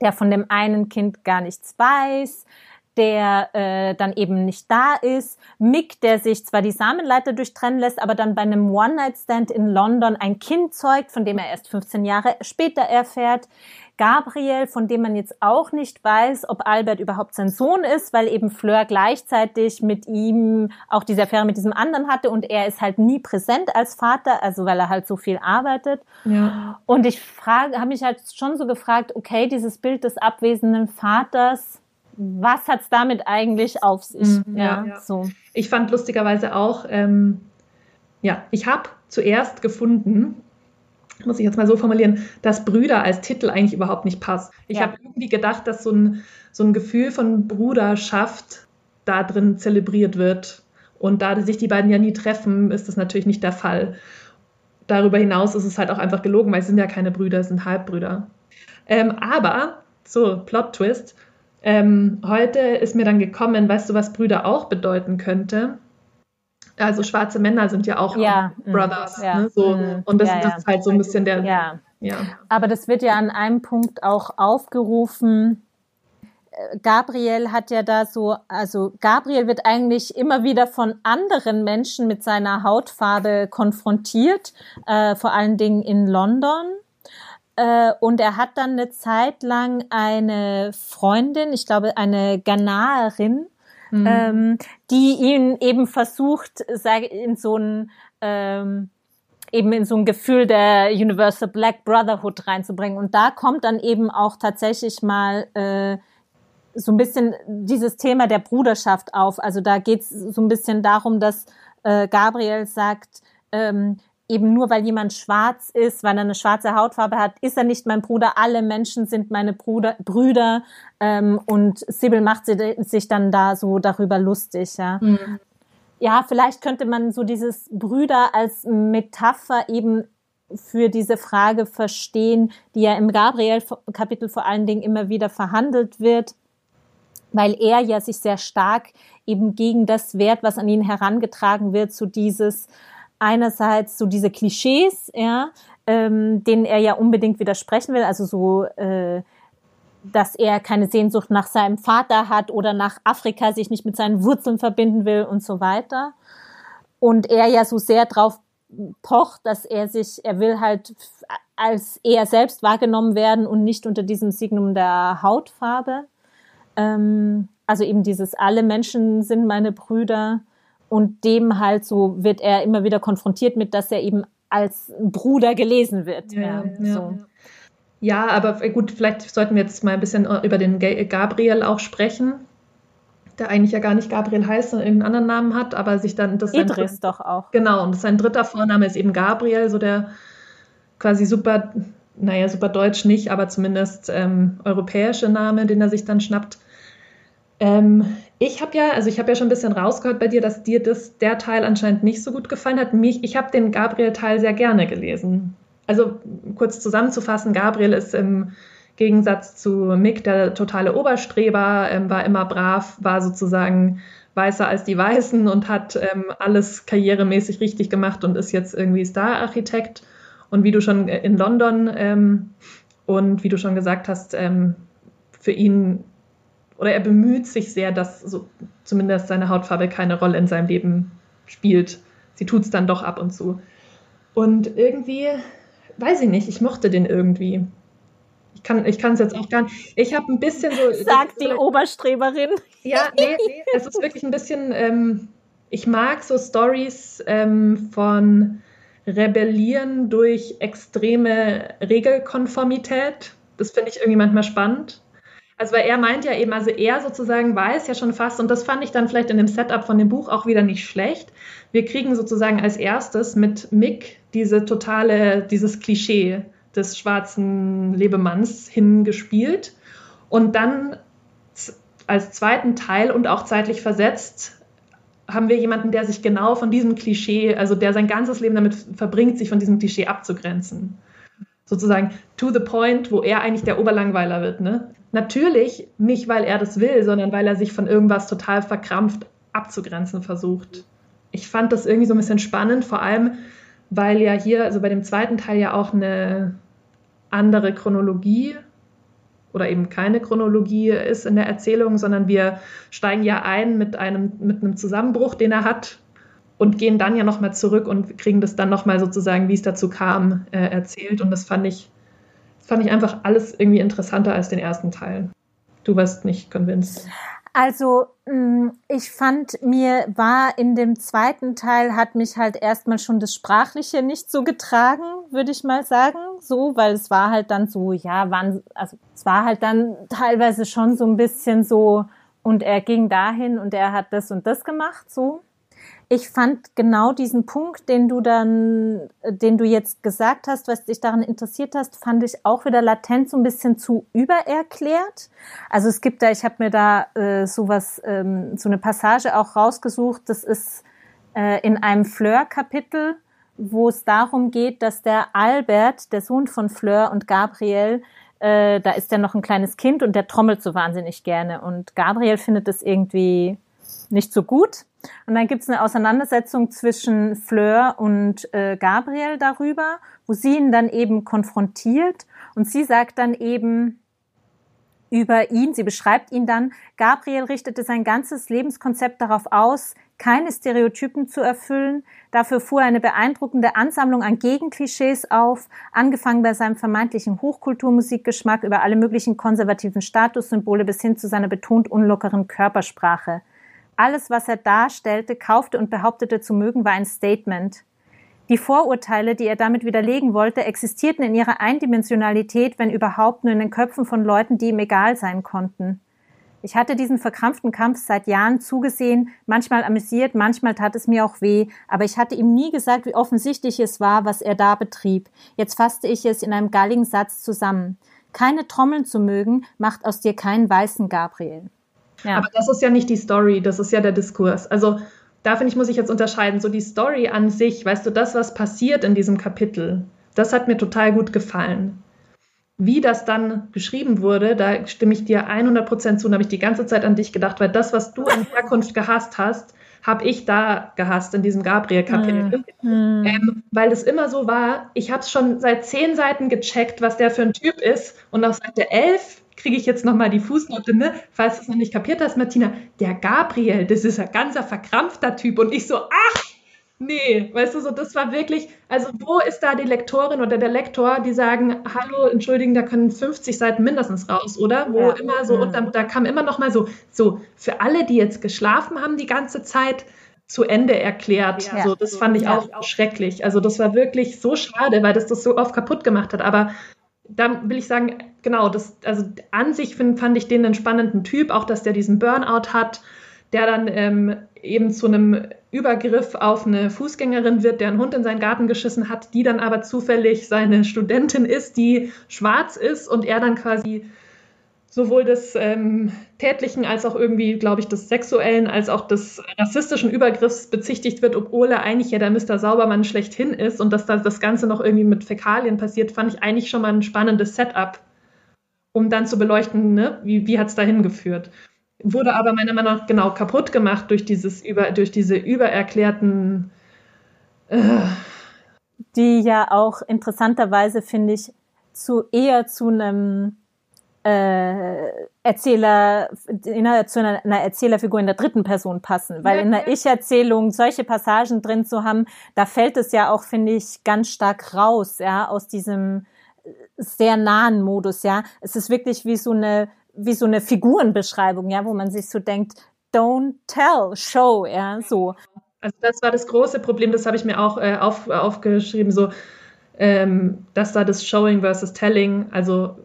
der von dem einen Kind gar nichts weiß, der äh, dann eben nicht da ist, Mick, der sich zwar die Samenleiter durchtrennen lässt, aber dann bei einem One-Night-Stand in London ein Kind zeugt, von dem er erst 15 Jahre später erfährt, Gabriel, von dem man jetzt auch nicht weiß, ob Albert überhaupt sein Sohn ist, weil eben Fleur gleichzeitig mit ihm auch diese Affäre mit diesem anderen hatte und er ist halt nie präsent als Vater, also weil er halt so viel arbeitet. Ja. Und ich frage, habe mich halt schon so gefragt, okay, dieses Bild des abwesenden Vaters, was hat's damit eigentlich auf sich? Mhm, ja, ja, so. Ich fand lustigerweise auch, ähm, ja, ich habe zuerst gefunden, muss ich jetzt mal so formulieren, dass Brüder als Titel eigentlich überhaupt nicht passt. Ich ja. habe irgendwie gedacht, dass so ein, so ein Gefühl von Bruderschaft da drin zelebriert wird. Und da sich die beiden ja nie treffen, ist das natürlich nicht der Fall. Darüber hinaus ist es halt auch einfach gelogen, weil sie sind ja keine Brüder, es sind Halbbrüder. Ähm, aber, so, Plot-Twist, ähm, heute ist mir dann gekommen, weißt du, was Brüder auch bedeuten könnte? Also schwarze Männer sind ja auch ja, mm, Brothers. Ja, ne, so. Mm, und das, ja, das, ist halt so ein bisschen der. Ja. ja. Aber das wird ja an einem Punkt auch aufgerufen. Äh, Gabriel hat ja da so, also Gabriel wird eigentlich immer wieder von anderen Menschen mit seiner Hautfarbe konfrontiert, äh, vor allen Dingen in London. Äh, und er hat dann eine Zeit lang eine Freundin, ich glaube eine Ghanaerin, mhm. ähm, die ihn eben versucht, sage in so ein ähm, eben in so ein Gefühl der Universal Black Brotherhood reinzubringen. Und da kommt dann eben auch tatsächlich mal äh, so ein bisschen dieses Thema der Bruderschaft auf. Also da geht es so ein bisschen darum, dass äh, Gabriel sagt, ähm, eben nur weil jemand schwarz ist, weil er eine schwarze Hautfarbe hat, ist er nicht mein Bruder. Alle Menschen sind meine Bruder, Brüder. Ähm, und Sibyl macht sich dann da so darüber lustig, ja. Mhm. Ja, vielleicht könnte man so dieses Brüder als Metapher eben für diese Frage verstehen, die ja im Gabriel-Kapitel vor allen Dingen immer wieder verhandelt wird, weil er ja sich sehr stark eben gegen das wehrt, was an ihn herangetragen wird, so dieses, einerseits so diese Klischees, ja, ähm, denen er ja unbedingt widersprechen will, also so, äh, dass er keine Sehnsucht nach seinem Vater hat oder nach Afrika sich nicht mit seinen Wurzeln verbinden will und so weiter. Und er ja so sehr drauf pocht, dass er sich, er will halt als er selbst wahrgenommen werden und nicht unter diesem Signum der Hautfarbe. Ähm, also eben dieses alle Menschen sind meine Brüder und dem halt so wird er immer wieder konfrontiert mit, dass er eben als Bruder gelesen wird. Ja, ja, so. ja, aber gut, vielleicht sollten wir jetzt mal ein bisschen über den Gabriel auch sprechen, der eigentlich ja gar nicht Gabriel heißt, sondern irgendeinen anderen Namen hat, aber sich dann das Idris sein, doch auch. Genau, und sein dritter Vorname ist eben Gabriel, so der quasi super, naja, super deutsch nicht, aber zumindest ähm, europäische Name, den er sich dann schnappt. Ähm, Ich habe ja, also ich habe ja schon ein bisschen rausgehört bei dir, dass dir das, der Teil anscheinend nicht so gut gefallen hat. Mich, ich habe den Gabriel-Teil sehr gerne gelesen. Also kurz zusammenzufassen, Gabriel ist im Gegensatz zu Mick der totale Oberstreber, ähm, war immer brav, war sozusagen weißer als die Weißen und hat ähm, alles karrieremäßig richtig gemacht und ist jetzt irgendwie Star-Architekt. Und wie du schon in London ähm, und wie du schon gesagt hast, ähm, für ihn oder er bemüht sich sehr, dass so, zumindest seine Hautfarbe keine Rolle in seinem Leben spielt. Sie tut es dann doch ab und zu. Und irgendwie, weiß ich nicht, ich mochte den irgendwie. Ich kann ich es jetzt auch gar nicht. Ich habe ein bisschen so. Sagt die Oberstreberin. Ja, nee, nee, es ist wirklich ein bisschen. Ähm, ich mag so Stories ähm, von Rebellieren durch extreme Regelkonformität. Das finde ich irgendwie manchmal spannend. Also weil er meint ja eben, also er sozusagen weiß ja schon fast, und das fand ich dann vielleicht in dem Setup von dem Buch auch wieder nicht schlecht. Wir kriegen sozusagen als erstes mit Mick diese totale, dieses Klischee des schwarzen Lebemanns hingespielt. Und dann als zweiten Teil und auch zeitlich versetzt haben wir jemanden, der sich genau von diesem Klischee, also der sein ganzes Leben damit verbringt, sich von diesem Klischee abzugrenzen. Sozusagen to the point, wo er eigentlich der Oberlangweiler wird. Ne? Natürlich nicht, weil er das will, sondern weil er sich von irgendwas total verkrampft abzugrenzen versucht. Ich fand das irgendwie so ein bisschen spannend, vor allem, weil ja hier, also bei dem zweiten Teil ja auch eine andere Chronologie oder eben keine Chronologie ist in der Erzählung, sondern wir steigen ja ein mit einem, mit einem Zusammenbruch, den er hat und gehen dann ja nochmal zurück und kriegen das dann nochmal sozusagen, wie es dazu kam, äh, erzählt. Und das fand ich fand ich einfach alles irgendwie interessanter als den ersten Teil. Du warst nicht convinced. Also mm, ich fand mir war in dem zweiten Teil hat mich halt erstmal schon das Sprachliche nicht so getragen, würde ich mal sagen, so, weil es war halt dann so, ja, waren, also es war halt dann teilweise schon so ein bisschen so und er ging dahin und er hat das und das gemacht, so ich fand genau diesen Punkt, den du dann, den du jetzt gesagt hast, was dich daran interessiert hast, fand ich auch wieder latent so ein bisschen zu übererklärt. Also es gibt da, ich habe mir da äh, sowas, ähm, so eine Passage auch rausgesucht. Das ist äh, in einem Fleur-Kapitel, wo es darum geht, dass der Albert, der Sohn von Fleur und Gabriel, äh, da ist ja noch ein kleines Kind und der trommelt so wahnsinnig gerne. Und Gabriel findet das irgendwie nicht so gut. Und dann gibt es eine Auseinandersetzung zwischen Fleur und äh, Gabriel darüber, wo sie ihn dann eben konfrontiert und sie sagt dann eben über ihn, sie beschreibt ihn dann, Gabriel richtete sein ganzes Lebenskonzept darauf aus, keine Stereotypen zu erfüllen. Dafür fuhr eine beeindruckende Ansammlung an Gegenklischees auf, angefangen bei seinem vermeintlichen Hochkulturmusikgeschmack über alle möglichen konservativen Statussymbole bis hin zu seiner betont unlockeren Körpersprache. Alles, was er darstellte, kaufte und behauptete zu mögen, war ein Statement. Die Vorurteile, die er damit widerlegen wollte, existierten in ihrer Eindimensionalität, wenn überhaupt nur in den Köpfen von Leuten, die ihm egal sein konnten. Ich hatte diesen verkrampften Kampf seit Jahren zugesehen, manchmal amüsiert, manchmal tat es mir auch weh, aber ich hatte ihm nie gesagt, wie offensichtlich es war, was er da betrieb. Jetzt fasste ich es in einem galligen Satz zusammen. Keine Trommeln zu mögen, macht aus dir keinen weißen Gabriel. Ja. Aber das ist ja nicht die Story, das ist ja der Diskurs. Also da finde ich, muss ich jetzt unterscheiden. So die Story an sich, weißt du, das, was passiert in diesem Kapitel, das hat mir total gut gefallen. Wie das dann geschrieben wurde, da stimme ich dir 100% zu und habe ich die ganze Zeit an dich gedacht, weil das, was du in Herkunft gehasst hast, habe ich da gehasst in diesem Gabriel-Kapitel. Mm. Ähm, weil es immer so war, ich habe es schon seit zehn Seiten gecheckt, was der für ein Typ ist und auf Seite 11 kriege ich jetzt nochmal die Fußnote, ne? falls du es noch nicht kapiert hast, Martina, der Gabriel, das ist ein ganzer verkrampfter Typ und ich so, ach, nee, weißt du, so, das war wirklich, also wo ist da die Lektorin oder der Lektor, die sagen, hallo, entschuldigen, da können 50 Seiten mindestens raus, oder? Wo ja. immer so, und dann, da kam immer nochmal so, so, für alle, die jetzt geschlafen haben die ganze Zeit, zu Ende erklärt. Ja, so, das fand ich ja, auch schrecklich. Also das war wirklich so schade, weil das das so oft kaputt gemacht hat. Aber da will ich sagen, genau, das, also an sich find, fand ich den einen spannenden Typ, auch dass der diesen Burnout hat, der dann ähm, eben zu einem Übergriff auf eine Fußgängerin wird, der einen Hund in seinen Garten geschissen hat, die dann aber zufällig seine Studentin ist, die schwarz ist und er dann quasi sowohl des ähm, tätlichen als auch irgendwie, glaube ich, des sexuellen als auch des rassistischen Übergriffs bezichtigt wird, obwohl er eigentlich ja der Mr. Saubermann schlechthin ist und dass da das Ganze noch irgendwie mit Fäkalien passiert, fand ich eigentlich schon mal ein spannendes Setup, um dann zu beleuchten, ne, wie, wie hat es dahin geführt. Wurde aber meiner Meinung nach genau kaputt gemacht durch, dieses über, durch diese übererklärten. Äh. Die ja auch interessanterweise, finde ich, zu eher zu einem äh, Erzähler, in einer, zu einer, einer, Erzählerfigur in der dritten Person passen. Weil in der Ich-Erzählung solche Passagen drin zu haben, da fällt es ja auch, finde ich, ganz stark raus, ja, aus diesem sehr nahen Modus, ja. Es ist wirklich wie so eine, wie so eine Figurenbeschreibung, ja, wo man sich so denkt, don't tell, show, ja, so. Also das war das große Problem, das habe ich mir auch äh, auf, aufgeschrieben, so, ähm, dass da das Showing versus Telling, also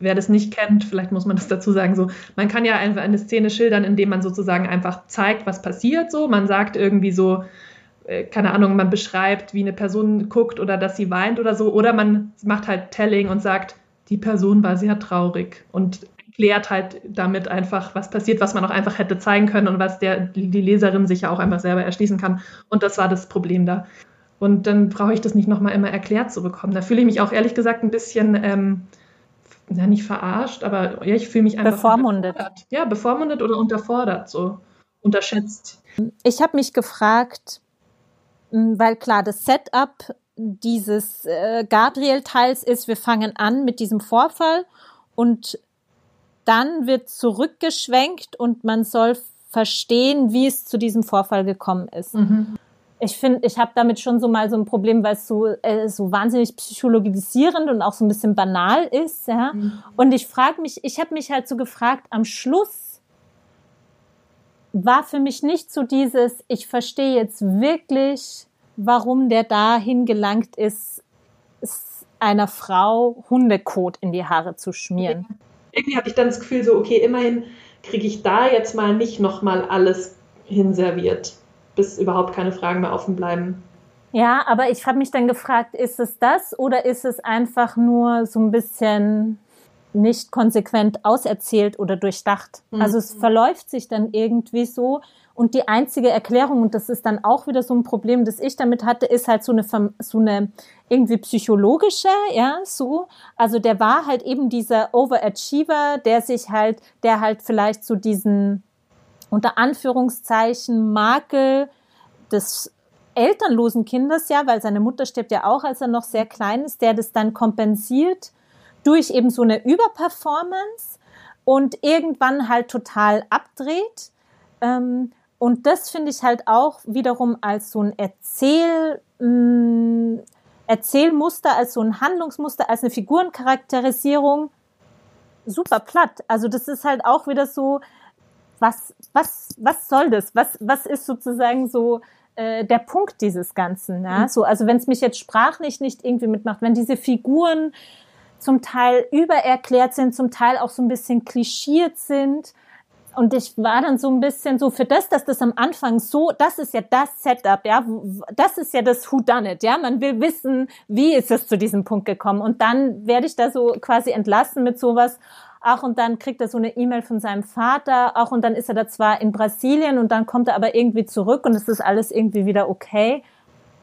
wer das nicht kennt, vielleicht muss man das dazu sagen, so, man kann ja einfach eine Szene schildern, indem man sozusagen einfach zeigt, was passiert, so, man sagt irgendwie so, äh, keine Ahnung, man beschreibt, wie eine Person guckt oder dass sie weint oder so, oder man macht halt Telling und sagt, die Person war sehr traurig und erklärt halt damit einfach, was passiert, was man auch einfach hätte zeigen können und was der, die Leserin sich ja auch einfach selber erschließen kann. Und das war das Problem da. Und dann brauche ich das nicht nochmal immer erklärt zu bekommen. Da fühle ich mich auch ehrlich gesagt ein bisschen ähm, ja nicht verarscht, aber ja, ich fühle mich einfach bevormundet. Ja, bevormundet oder unterfordert, so unterschätzt. Ich habe mich gefragt, hm, weil klar, das Setup dieses äh, Gabriel-Teils ist, wir fangen an mit diesem Vorfall und dann wird zurückgeschwenkt und man soll verstehen, wie es zu diesem Vorfall gekommen ist. Mhm ich finde, ich habe damit schon so mal so ein Problem, weil es so, äh, so wahnsinnig psychologisierend und auch so ein bisschen banal ist. Ja? Mhm. Und ich frage mich, ich habe mich halt so gefragt, am Schluss war für mich nicht so dieses, ich verstehe jetzt wirklich, warum der dahin gelangt ist, einer Frau Hundekot in die Haare zu schmieren. Irgendwie hatte ich dann das Gefühl so, okay, immerhin kriege ich da jetzt mal nicht nochmal alles hinserviert bis überhaupt keine Fragen mehr offen bleiben. Ja, aber ich habe mich dann gefragt, ist es das oder ist es einfach nur so ein bisschen nicht konsequent auserzählt oder durchdacht? Mhm. Also es verläuft sich dann irgendwie so und die einzige Erklärung, und das ist dann auch wieder so ein Problem, das ich damit hatte, ist halt so eine, so eine irgendwie psychologische, ja, so. Also der war halt eben dieser Overachiever, der sich halt, der halt vielleicht so diesen, unter Anführungszeichen Makel des elternlosen Kindes, ja, weil seine Mutter stirbt ja auch, als er noch sehr klein ist, der das dann kompensiert durch eben so eine Überperformance und irgendwann halt total abdreht. Ähm, und das finde ich halt auch wiederum als so ein Erzähl, mm, Erzählmuster, als so ein Handlungsmuster, als eine Figurencharakterisierung super platt. Also das ist halt auch wieder so, was, was, was soll das? Was, was ist sozusagen so äh, der Punkt dieses Ganzen? Ja? Mhm. So, also wenn es mich jetzt sprachlich nicht irgendwie mitmacht, wenn diese Figuren zum Teil übererklärt sind, zum Teil auch so ein bisschen klischiert sind. Und ich war dann so ein bisschen so für das, dass das am Anfang so, das ist ja das Setup, ja, das ist ja das Who Done It, ja, man will wissen, wie ist es zu diesem Punkt gekommen. Und dann werde ich da so quasi entlassen mit sowas, Ach, und dann kriegt er so eine E-Mail von seinem Vater. Ach, und dann ist er da zwar in Brasilien und dann kommt er aber irgendwie zurück und es ist alles irgendwie wieder okay.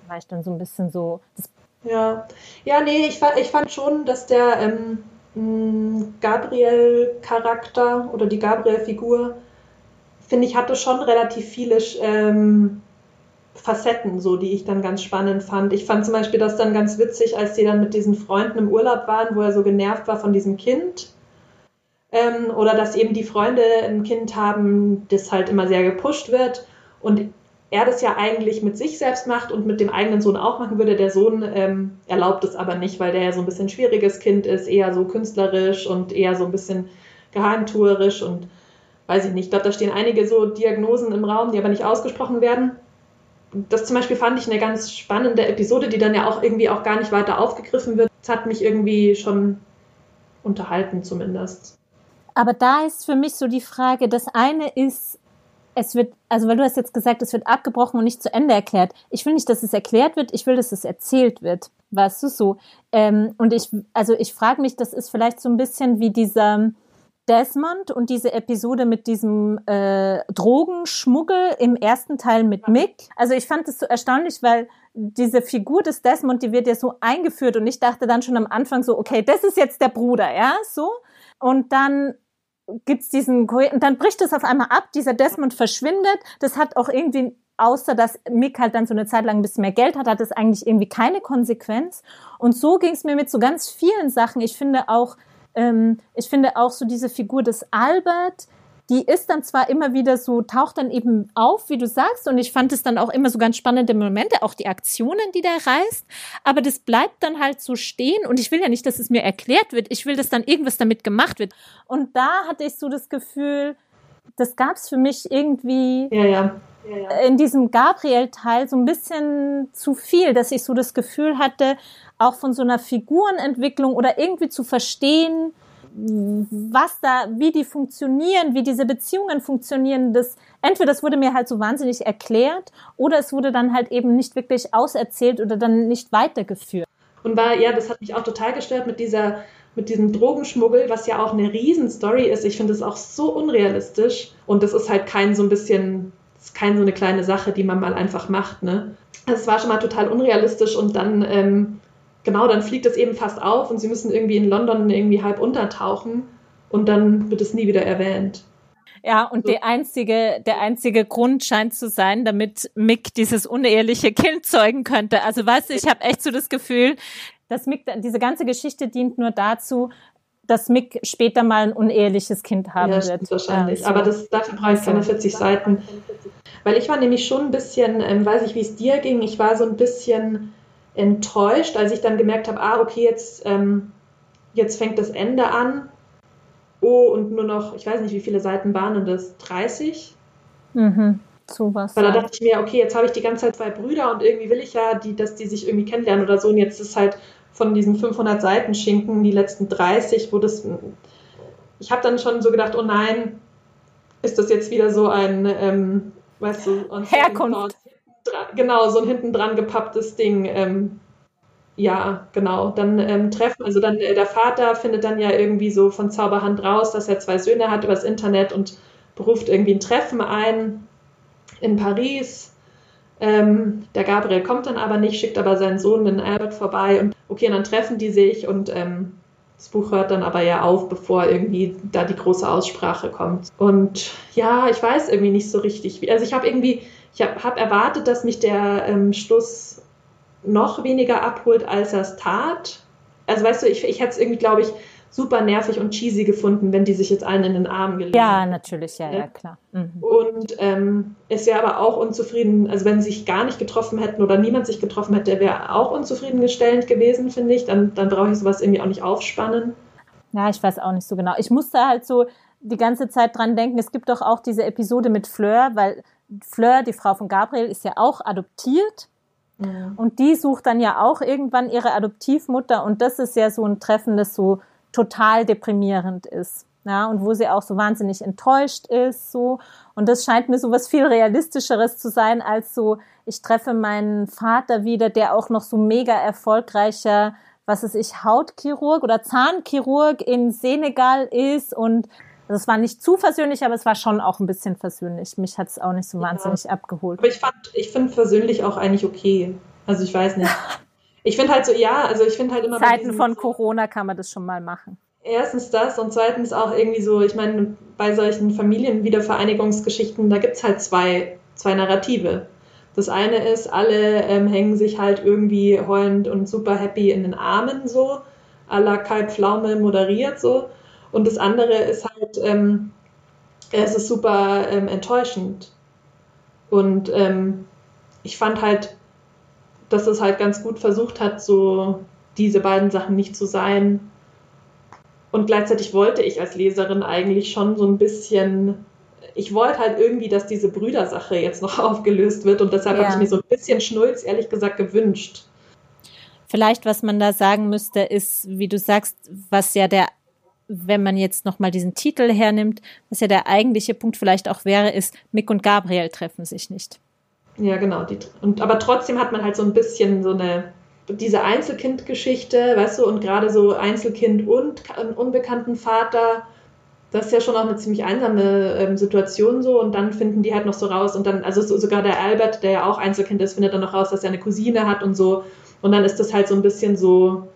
Da war ich dann so ein bisschen so. ja, ja, nee, ich, ich fand schon, dass der ähm, Gabriel-Charakter oder die Gabriel-Figur, finde ich, hatte schon relativ viele ähm, Facetten, so die ich dann ganz spannend fand. Ich fand zum Beispiel das dann ganz witzig, als die dann mit diesen Freunden im Urlaub waren, wo er so genervt war von diesem Kind ähm, oder dass eben die Freunde ein Kind haben, das halt immer sehr gepusht wird und er das ja eigentlich mit sich selbst macht und mit dem eigenen Sohn auch machen würde. Der Sohn ähm, erlaubt es aber nicht, weil der ja so ein bisschen schwieriges Kind ist, eher so künstlerisch und eher so ein bisschen geheimtuerisch und weiß ich nicht. Ich glaube, da stehen einige so Diagnosen im Raum, die aber nicht ausgesprochen werden. Das zum Beispiel fand ich eine ganz spannende Episode, die dann ja auch irgendwie auch gar nicht weiter aufgegriffen wird. Das hat mich irgendwie schon unterhalten zumindest. Aber da ist für mich so die Frage, das eine ist, es wird, also weil du hast jetzt gesagt, es wird abgebrochen und nicht zu Ende erklärt. Ich will nicht, dass es erklärt wird, ich will, dass es erzählt wird. Weißt du so? Ähm, und ich, also ich frage mich, das ist vielleicht so ein bisschen wie dieser, Desmond und diese Episode mit diesem äh, Drogenschmuggel im ersten Teil mit Mick. Also ich fand es so erstaunlich, weil diese Figur des Desmond, die wird ja so eingeführt und ich dachte dann schon am Anfang so, okay, das ist jetzt der Bruder, ja, so. Und dann gibt's diesen, und dann bricht es auf einmal ab, dieser Desmond verschwindet. Das hat auch irgendwie außer dass Mick halt dann so eine Zeit lang ein bisschen mehr Geld hat, hat es eigentlich irgendwie keine Konsequenz. Und so ging es mir mit so ganz vielen Sachen. Ich finde auch, ähm, ich finde auch so diese Figur des Albert, die ist dann zwar immer wieder so, taucht dann eben auf, wie du sagst, und ich fand es dann auch immer so ganz spannende Momente, auch die Aktionen, die der reißt, aber das bleibt dann halt so stehen und ich will ja nicht, dass es mir erklärt wird, ich will, dass dann irgendwas damit gemacht wird. Und da hatte ich so das Gefühl, das gab es für mich irgendwie ja, ja. Ja, in diesem Gabriel-Teil so ein bisschen zu viel, dass ich so das Gefühl hatte, auch von so einer Figurenentwicklung oder irgendwie zu verstehen, was da, wie die funktionieren, wie diese Beziehungen funktionieren, das, entweder das wurde mir halt so wahnsinnig erklärt oder es wurde dann halt eben nicht wirklich auserzählt oder dann nicht weitergeführt. Und war, ja, das hat mich auch total gestört mit dieser, mit diesem Drogenschmuggel, was ja auch eine Riesenstory ist. Ich finde es auch so unrealistisch. Und das ist halt kein so ein bisschen, ist kein so eine kleine Sache, die man mal einfach macht, ne? Es war schon mal total unrealistisch und dann, ähm, genau, dann fliegt es eben fast auf und sie müssen irgendwie in London irgendwie halb untertauchen und dann wird es nie wieder erwähnt. Ja, und die einzige, der einzige Grund scheint zu sein, damit Mick dieses uneheliche Kind zeugen könnte. Also weißt du, ich habe echt so das Gefühl, dass Mick, diese ganze Geschichte dient nur dazu, dass Mick später mal ein uneheliches Kind haben ja, wird. Wahrscheinlich. Ja, so. Aber das, dafür brauche ich keine 40 Seiten. Weil ich war nämlich schon ein bisschen, ähm, weiß ich, wie es dir ging, ich war so ein bisschen enttäuscht, als ich dann gemerkt habe, ah, okay, jetzt, ähm, jetzt fängt das Ende an. Oh, und nur noch, ich weiß nicht, wie viele Seiten waren das? 30? Mhm, sowas. Weil da dachte ich mir, okay, jetzt habe ich die ganze Zeit zwei Brüder und irgendwie will ich ja, die, dass die sich irgendwie kennenlernen oder so. Und jetzt ist halt von diesen 500 Seiten Schinken die letzten 30, wo das. Ich habe dann schon so gedacht, oh nein, ist das jetzt wieder so ein, ähm, weißt du, Herkunft genau, so ein hinten dran gepapptes Ding. Ähm, ja, genau. Dann ähm, treffen, also dann äh, der Vater findet dann ja irgendwie so von Zauberhand raus, dass er zwei Söhne hat übers Internet und beruft irgendwie ein Treffen ein in Paris. Ähm, der Gabriel kommt dann aber nicht, schickt aber seinen Sohn, den Albert, vorbei und okay, und dann treffen die sich und ähm, das Buch hört dann aber ja auf, bevor irgendwie da die große Aussprache kommt. Und ja, ich weiß irgendwie nicht so richtig, wie, also ich habe irgendwie, ich habe hab erwartet, dass mich der ähm, Schluss noch weniger abholt, als er es tat. Also weißt du, ich, ich hätte es irgendwie, glaube ich, super nervig und cheesy gefunden, wenn die sich jetzt allen in den Arm gelegt Ja, natürlich, ja, ja, klar. Mhm. Und ähm, ist ja aber auch unzufrieden, also wenn sie sich gar nicht getroffen hätten oder niemand sich getroffen hätte, wäre auch unzufriedengestellend gewesen, finde ich. Dann, dann brauche ich sowas irgendwie auch nicht aufspannen. Ja, ich weiß auch nicht so genau. Ich musste halt so die ganze Zeit dran denken, es gibt doch auch diese Episode mit Fleur, weil Fleur, die Frau von Gabriel, ist ja auch adoptiert. Mhm. Und die sucht dann ja auch irgendwann ihre Adoptivmutter. Und das ist ja so ein Treffen, das so total deprimierend ist. Ja, und wo sie auch so wahnsinnig enttäuscht ist, so. Und das scheint mir so was viel realistischeres zu sein, als so, ich treffe meinen Vater wieder, der auch noch so mega erfolgreicher, was ist ich, Hautchirurg oder Zahnchirurg in Senegal ist und also es war nicht zu versöhnlich, aber es war schon auch ein bisschen versöhnlich. Mich hat es auch nicht so wahnsinnig ja. abgeholt. Aber ich fand, ich finde versöhnlich auch eigentlich okay. Also ich weiß nicht. Ich finde halt so, ja, also ich finde halt immer. Zeiten von Corona kann man das schon mal machen. Erstens das und zweitens auch irgendwie so, ich meine, bei solchen Familienwiedervereinigungsgeschichten, da gibt es halt zwei, zwei Narrative. Das eine ist, alle ähm, hängen sich halt irgendwie heulend und super happy in den Armen so, à la Kai Pflaume moderiert so. Und das andere ist halt, ähm, es ist super ähm, enttäuschend. Und ähm, ich fand halt, dass es halt ganz gut versucht hat, so diese beiden Sachen nicht zu sein. Und gleichzeitig wollte ich als Leserin eigentlich schon so ein bisschen, ich wollte halt irgendwie, dass diese Brüdersache jetzt noch aufgelöst wird und deshalb ja. habe ich mir so ein bisschen Schnulz, ehrlich gesagt, gewünscht. Vielleicht, was man da sagen müsste, ist, wie du sagst, was ja der wenn man jetzt nochmal diesen Titel hernimmt, was ja der eigentliche Punkt vielleicht auch wäre, ist, Mick und Gabriel treffen sich nicht. Ja, genau. Die, und, aber trotzdem hat man halt so ein bisschen so eine, diese Einzelkind-Geschichte, weißt du, und gerade so Einzelkind und einen unbekannten Vater, das ist ja schon auch eine ziemlich einsame ähm, Situation so und dann finden die halt noch so raus und dann, also so, sogar der Albert, der ja auch Einzelkind ist, findet dann noch raus, dass er eine Cousine hat und so und dann ist das halt so ein bisschen so,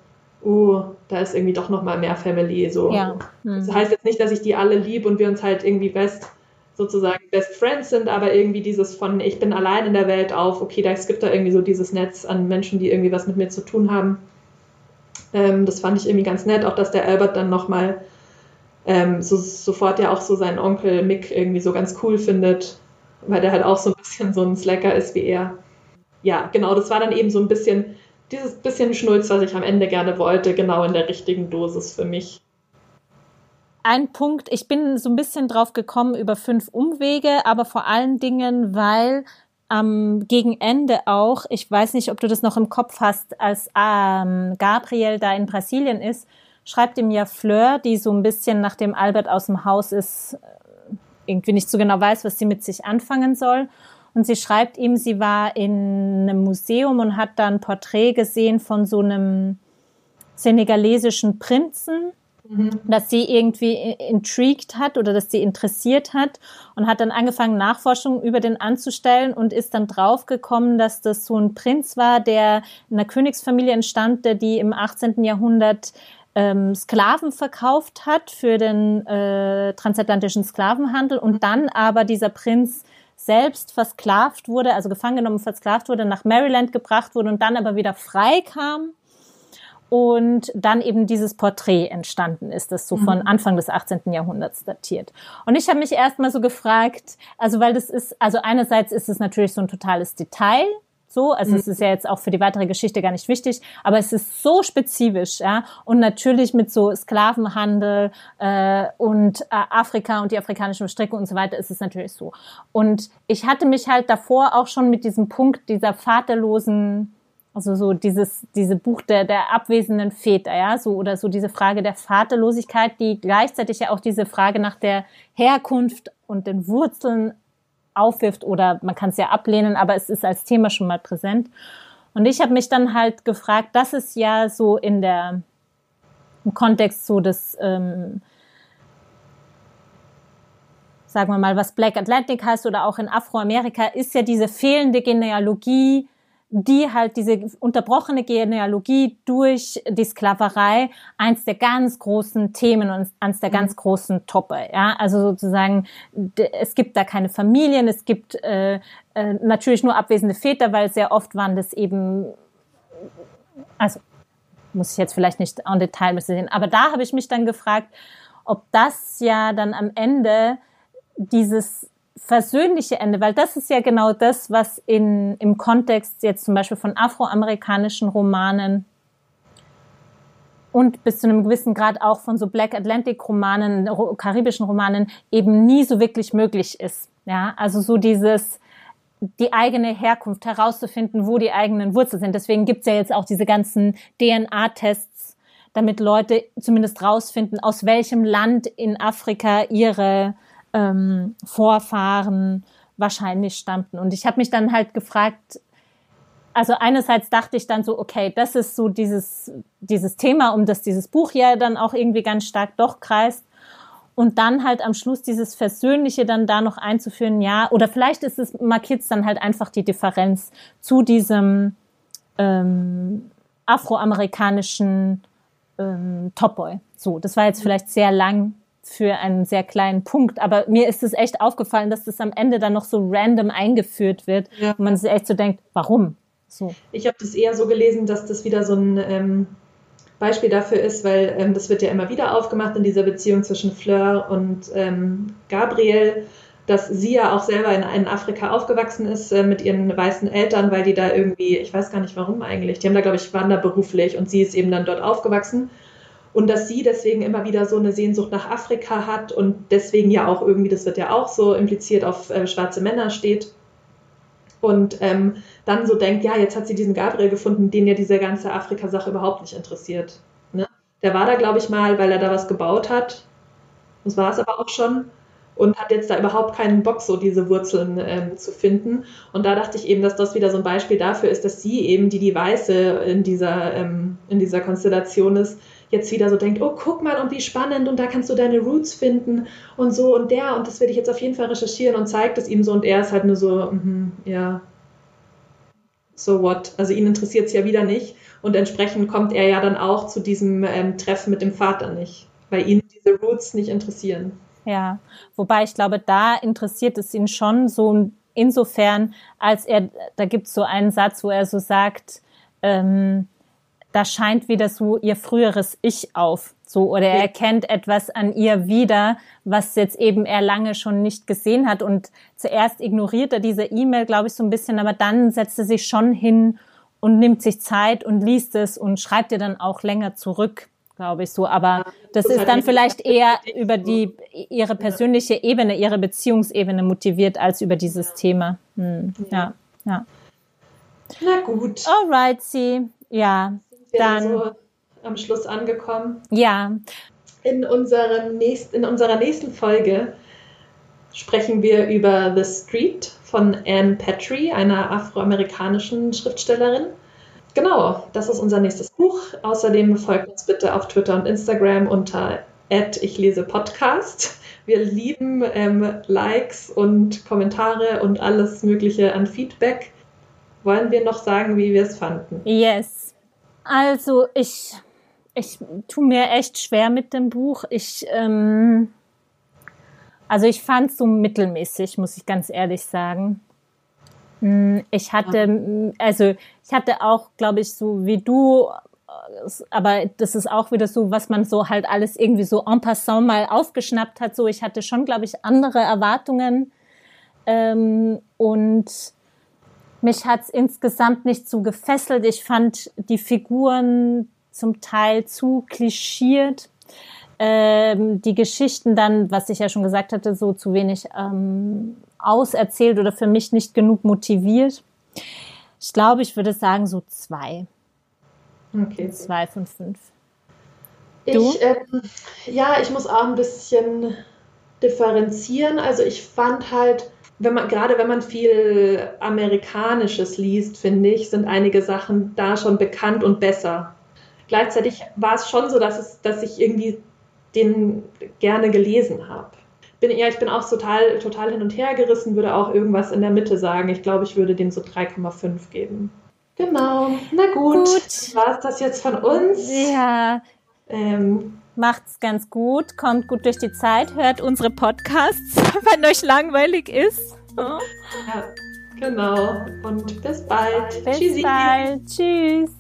uh, da ist irgendwie doch noch mal mehr Family so. Ja. Mhm. Das heißt jetzt nicht, dass ich die alle lieb und wir uns halt irgendwie best sozusagen Best Friends sind, aber irgendwie dieses von ich bin allein in der Welt auf, okay, da, es gibt da irgendwie so dieses Netz an Menschen, die irgendwie was mit mir zu tun haben. Ähm, das fand ich irgendwie ganz nett, auch dass der Albert dann nochmal ähm, so, sofort ja auch so seinen Onkel Mick irgendwie so ganz cool findet, weil der halt auch so ein bisschen so ein Slacker ist wie er. Ja, genau, das war dann eben so ein bisschen dieses bisschen Schnulz, was ich am Ende gerne wollte, genau in der richtigen Dosis für mich ein Punkt, ich bin so ein bisschen drauf gekommen über fünf Umwege, aber vor allen Dingen, weil am ähm, gegen Ende auch, ich weiß nicht, ob du das noch im Kopf hast, als ähm, Gabriel da in Brasilien ist, schreibt ihm ja Fleur, die so ein bisschen nachdem Albert aus dem Haus ist, äh, irgendwie nicht so genau weiß, was sie mit sich anfangen soll. Und sie schreibt ihm, sie war in einem Museum und hat da ein Porträt gesehen von so einem senegalesischen Prinzen, mhm. dass sie irgendwie intrigued hat oder dass sie interessiert hat und hat dann angefangen, Nachforschungen über den anzustellen und ist dann draufgekommen, dass das so ein Prinz war, der in einer Königsfamilie entstammte, die im 18. Jahrhundert ähm, Sklaven verkauft hat für den äh, transatlantischen Sklavenhandel und mhm. dann aber dieser Prinz selbst versklavt wurde, also gefangen genommen versklavt wurde, nach Maryland gebracht wurde und dann aber wieder frei kam und dann eben dieses Porträt entstanden ist, das so von mhm. Anfang des 18. Jahrhunderts datiert. Und ich habe mich erstmal so gefragt, also weil das ist, also einerseits ist es natürlich so ein totales Detail, so, also mhm. es ist ja jetzt auch für die weitere Geschichte gar nicht wichtig, aber es ist so spezifisch, ja, und natürlich mit so Sklavenhandel äh, und äh, Afrika und die afrikanischen Strecke und so weiter ist es natürlich so. Und ich hatte mich halt davor auch schon mit diesem Punkt dieser vaterlosen also so dieses, diese Buch der, der abwesenden Väter, ja, so oder so diese Frage der Vaterlosigkeit, die gleichzeitig ja auch diese Frage nach der Herkunft und den Wurzeln aufwirft oder man kann es ja ablehnen, aber es ist als Thema schon mal präsent. Und ich habe mich dann halt gefragt, das ist ja so in der im Kontext so des ähm, sagen wir mal, was Black Atlantic heißt oder auch in Afroamerika, ist ja diese fehlende Genealogie die halt diese unterbrochene Genealogie durch die Sklaverei eins der ganz großen Themen und eins der ganz mhm. großen Toppe. Ja, also sozusagen, es gibt da keine Familien, es gibt äh, äh, natürlich nur abwesende Väter, weil sehr oft waren das eben, also muss ich jetzt vielleicht nicht en Detail sehen, aber da habe ich mich dann gefragt, ob das ja dann am Ende dieses versöhnliche Ende, weil das ist ja genau das, was in, im Kontext jetzt zum Beispiel von afroamerikanischen Romanen und bis zu einem gewissen Grad auch von so Black Atlantic Romanen, karibischen Romanen eben nie so wirklich möglich ist. Ja, also so dieses, die eigene Herkunft herauszufinden, wo die eigenen Wurzeln sind. Deswegen gibt's ja jetzt auch diese ganzen DNA-Tests, damit Leute zumindest rausfinden, aus welchem Land in Afrika ihre ähm, Vorfahren wahrscheinlich stammten. Und ich habe mich dann halt gefragt, also einerseits dachte ich dann so, okay, das ist so dieses, dieses Thema, um das dieses Buch ja dann auch irgendwie ganz stark doch kreist. Und dann halt am Schluss dieses Versöhnliche dann da noch einzuführen, ja, oder vielleicht ist es, markiert es dann halt einfach die Differenz zu diesem ähm, afroamerikanischen ähm, Topboy. So, das war jetzt vielleicht sehr lang für einen sehr kleinen Punkt. Aber mir ist es echt aufgefallen, dass das am Ende dann noch so random eingeführt wird ja. und man sich echt so denkt, warum? So. Ich habe das eher so gelesen, dass das wieder so ein ähm, Beispiel dafür ist, weil ähm, das wird ja immer wieder aufgemacht in dieser Beziehung zwischen Fleur und ähm, Gabriel, dass sie ja auch selber in, in Afrika aufgewachsen ist äh, mit ihren weißen Eltern, weil die da irgendwie, ich weiß gar nicht warum eigentlich, die haben da, glaube ich, waren da beruflich und sie ist eben dann dort aufgewachsen und dass sie deswegen immer wieder so eine Sehnsucht nach Afrika hat und deswegen ja auch irgendwie, das wird ja auch so impliziert, auf äh, schwarze Männer steht. Und ähm, dann so denkt, ja, jetzt hat sie diesen Gabriel gefunden, den ja diese ganze Afrika-Sache überhaupt nicht interessiert. Ne? Der war da, glaube ich, mal, weil er da was gebaut hat. Das war es aber auch schon und hat jetzt da überhaupt keinen Bock, so diese Wurzeln ähm, zu finden. Und da dachte ich eben, dass das wieder so ein Beispiel dafür ist, dass sie eben, die die Weiße in dieser, ähm, in dieser Konstellation ist, jetzt wieder so denkt, oh, guck mal und wie spannend und da kannst du deine Roots finden und so und der und das werde ich jetzt auf jeden Fall recherchieren und zeigt es ihm so und er ist halt nur so, mm, ja, so what? Also ihn interessiert es ja wieder nicht und entsprechend kommt er ja dann auch zu diesem ähm, Treffen mit dem Vater nicht, weil ihn diese Roots nicht interessieren. Ja, wobei ich glaube, da interessiert es ihn schon so insofern, als er, da gibt es so einen Satz, wo er so sagt, ähm, da scheint wieder so ihr früheres Ich auf. So, oder er erkennt etwas an ihr wieder, was jetzt eben er lange schon nicht gesehen hat. Und zuerst ignoriert er diese E-Mail, glaube ich, so ein bisschen, aber dann setzt er sich schon hin und nimmt sich Zeit und liest es und schreibt ihr dann auch länger zurück, glaube ich so. Aber das ist dann vielleicht eher über die ihre persönliche Ebene, ihre Beziehungsebene motiviert als über dieses Thema. Hm. Ja, ja. Na gut. Alright, sie. Ja, dann so am Schluss angekommen. Ja. In, unserem nächst, in unserer nächsten Folge sprechen wir über The Street von Anne Petrie, einer afroamerikanischen Schriftstellerin. Genau, das ist unser nächstes Buch. Außerdem folgt uns bitte auf Twitter und Instagram unter ich lese Podcast. Wir lieben ähm, Likes und Kommentare und alles Mögliche an Feedback. Wollen wir noch sagen, wie wir es fanden? Yes. Also ich, ich tue mir echt schwer mit dem Buch. Ich, ähm, also ich fand es so mittelmäßig, muss ich ganz ehrlich sagen. Hm, ich hatte, also ich hatte auch, glaube ich, so wie du, aber das ist auch wieder so, was man so halt alles irgendwie so en passant mal aufgeschnappt hat. So, ich hatte schon, glaube ich, andere Erwartungen ähm, und mich hat es insgesamt nicht so gefesselt. Ich fand die Figuren zum Teil zu klischiert. Ähm, die Geschichten dann, was ich ja schon gesagt hatte, so zu wenig ähm, auserzählt oder für mich nicht genug motiviert. Ich glaube, ich würde sagen so zwei. Okay. Zwei von fünf. Du? Ich, ähm, ja, ich muss auch ein bisschen differenzieren. Also ich fand halt, wenn man, gerade wenn man viel Amerikanisches liest, finde ich, sind einige Sachen da schon bekannt und besser. Gleichzeitig war es schon so, dass, es, dass ich irgendwie den gerne gelesen habe. Bin, ja, ich bin auch total, total hin und her gerissen, würde auch irgendwas in der Mitte sagen. Ich glaube, ich würde dem so 3,5 geben. Genau. Na gut. gut. War es das jetzt von uns? Ja. Ähm, Macht's ganz gut, kommt gut durch die Zeit, hört unsere Podcasts, wenn euch langweilig ist. Ja, genau. Und bis bald. Bis Tschüssi. bald. Tschüss.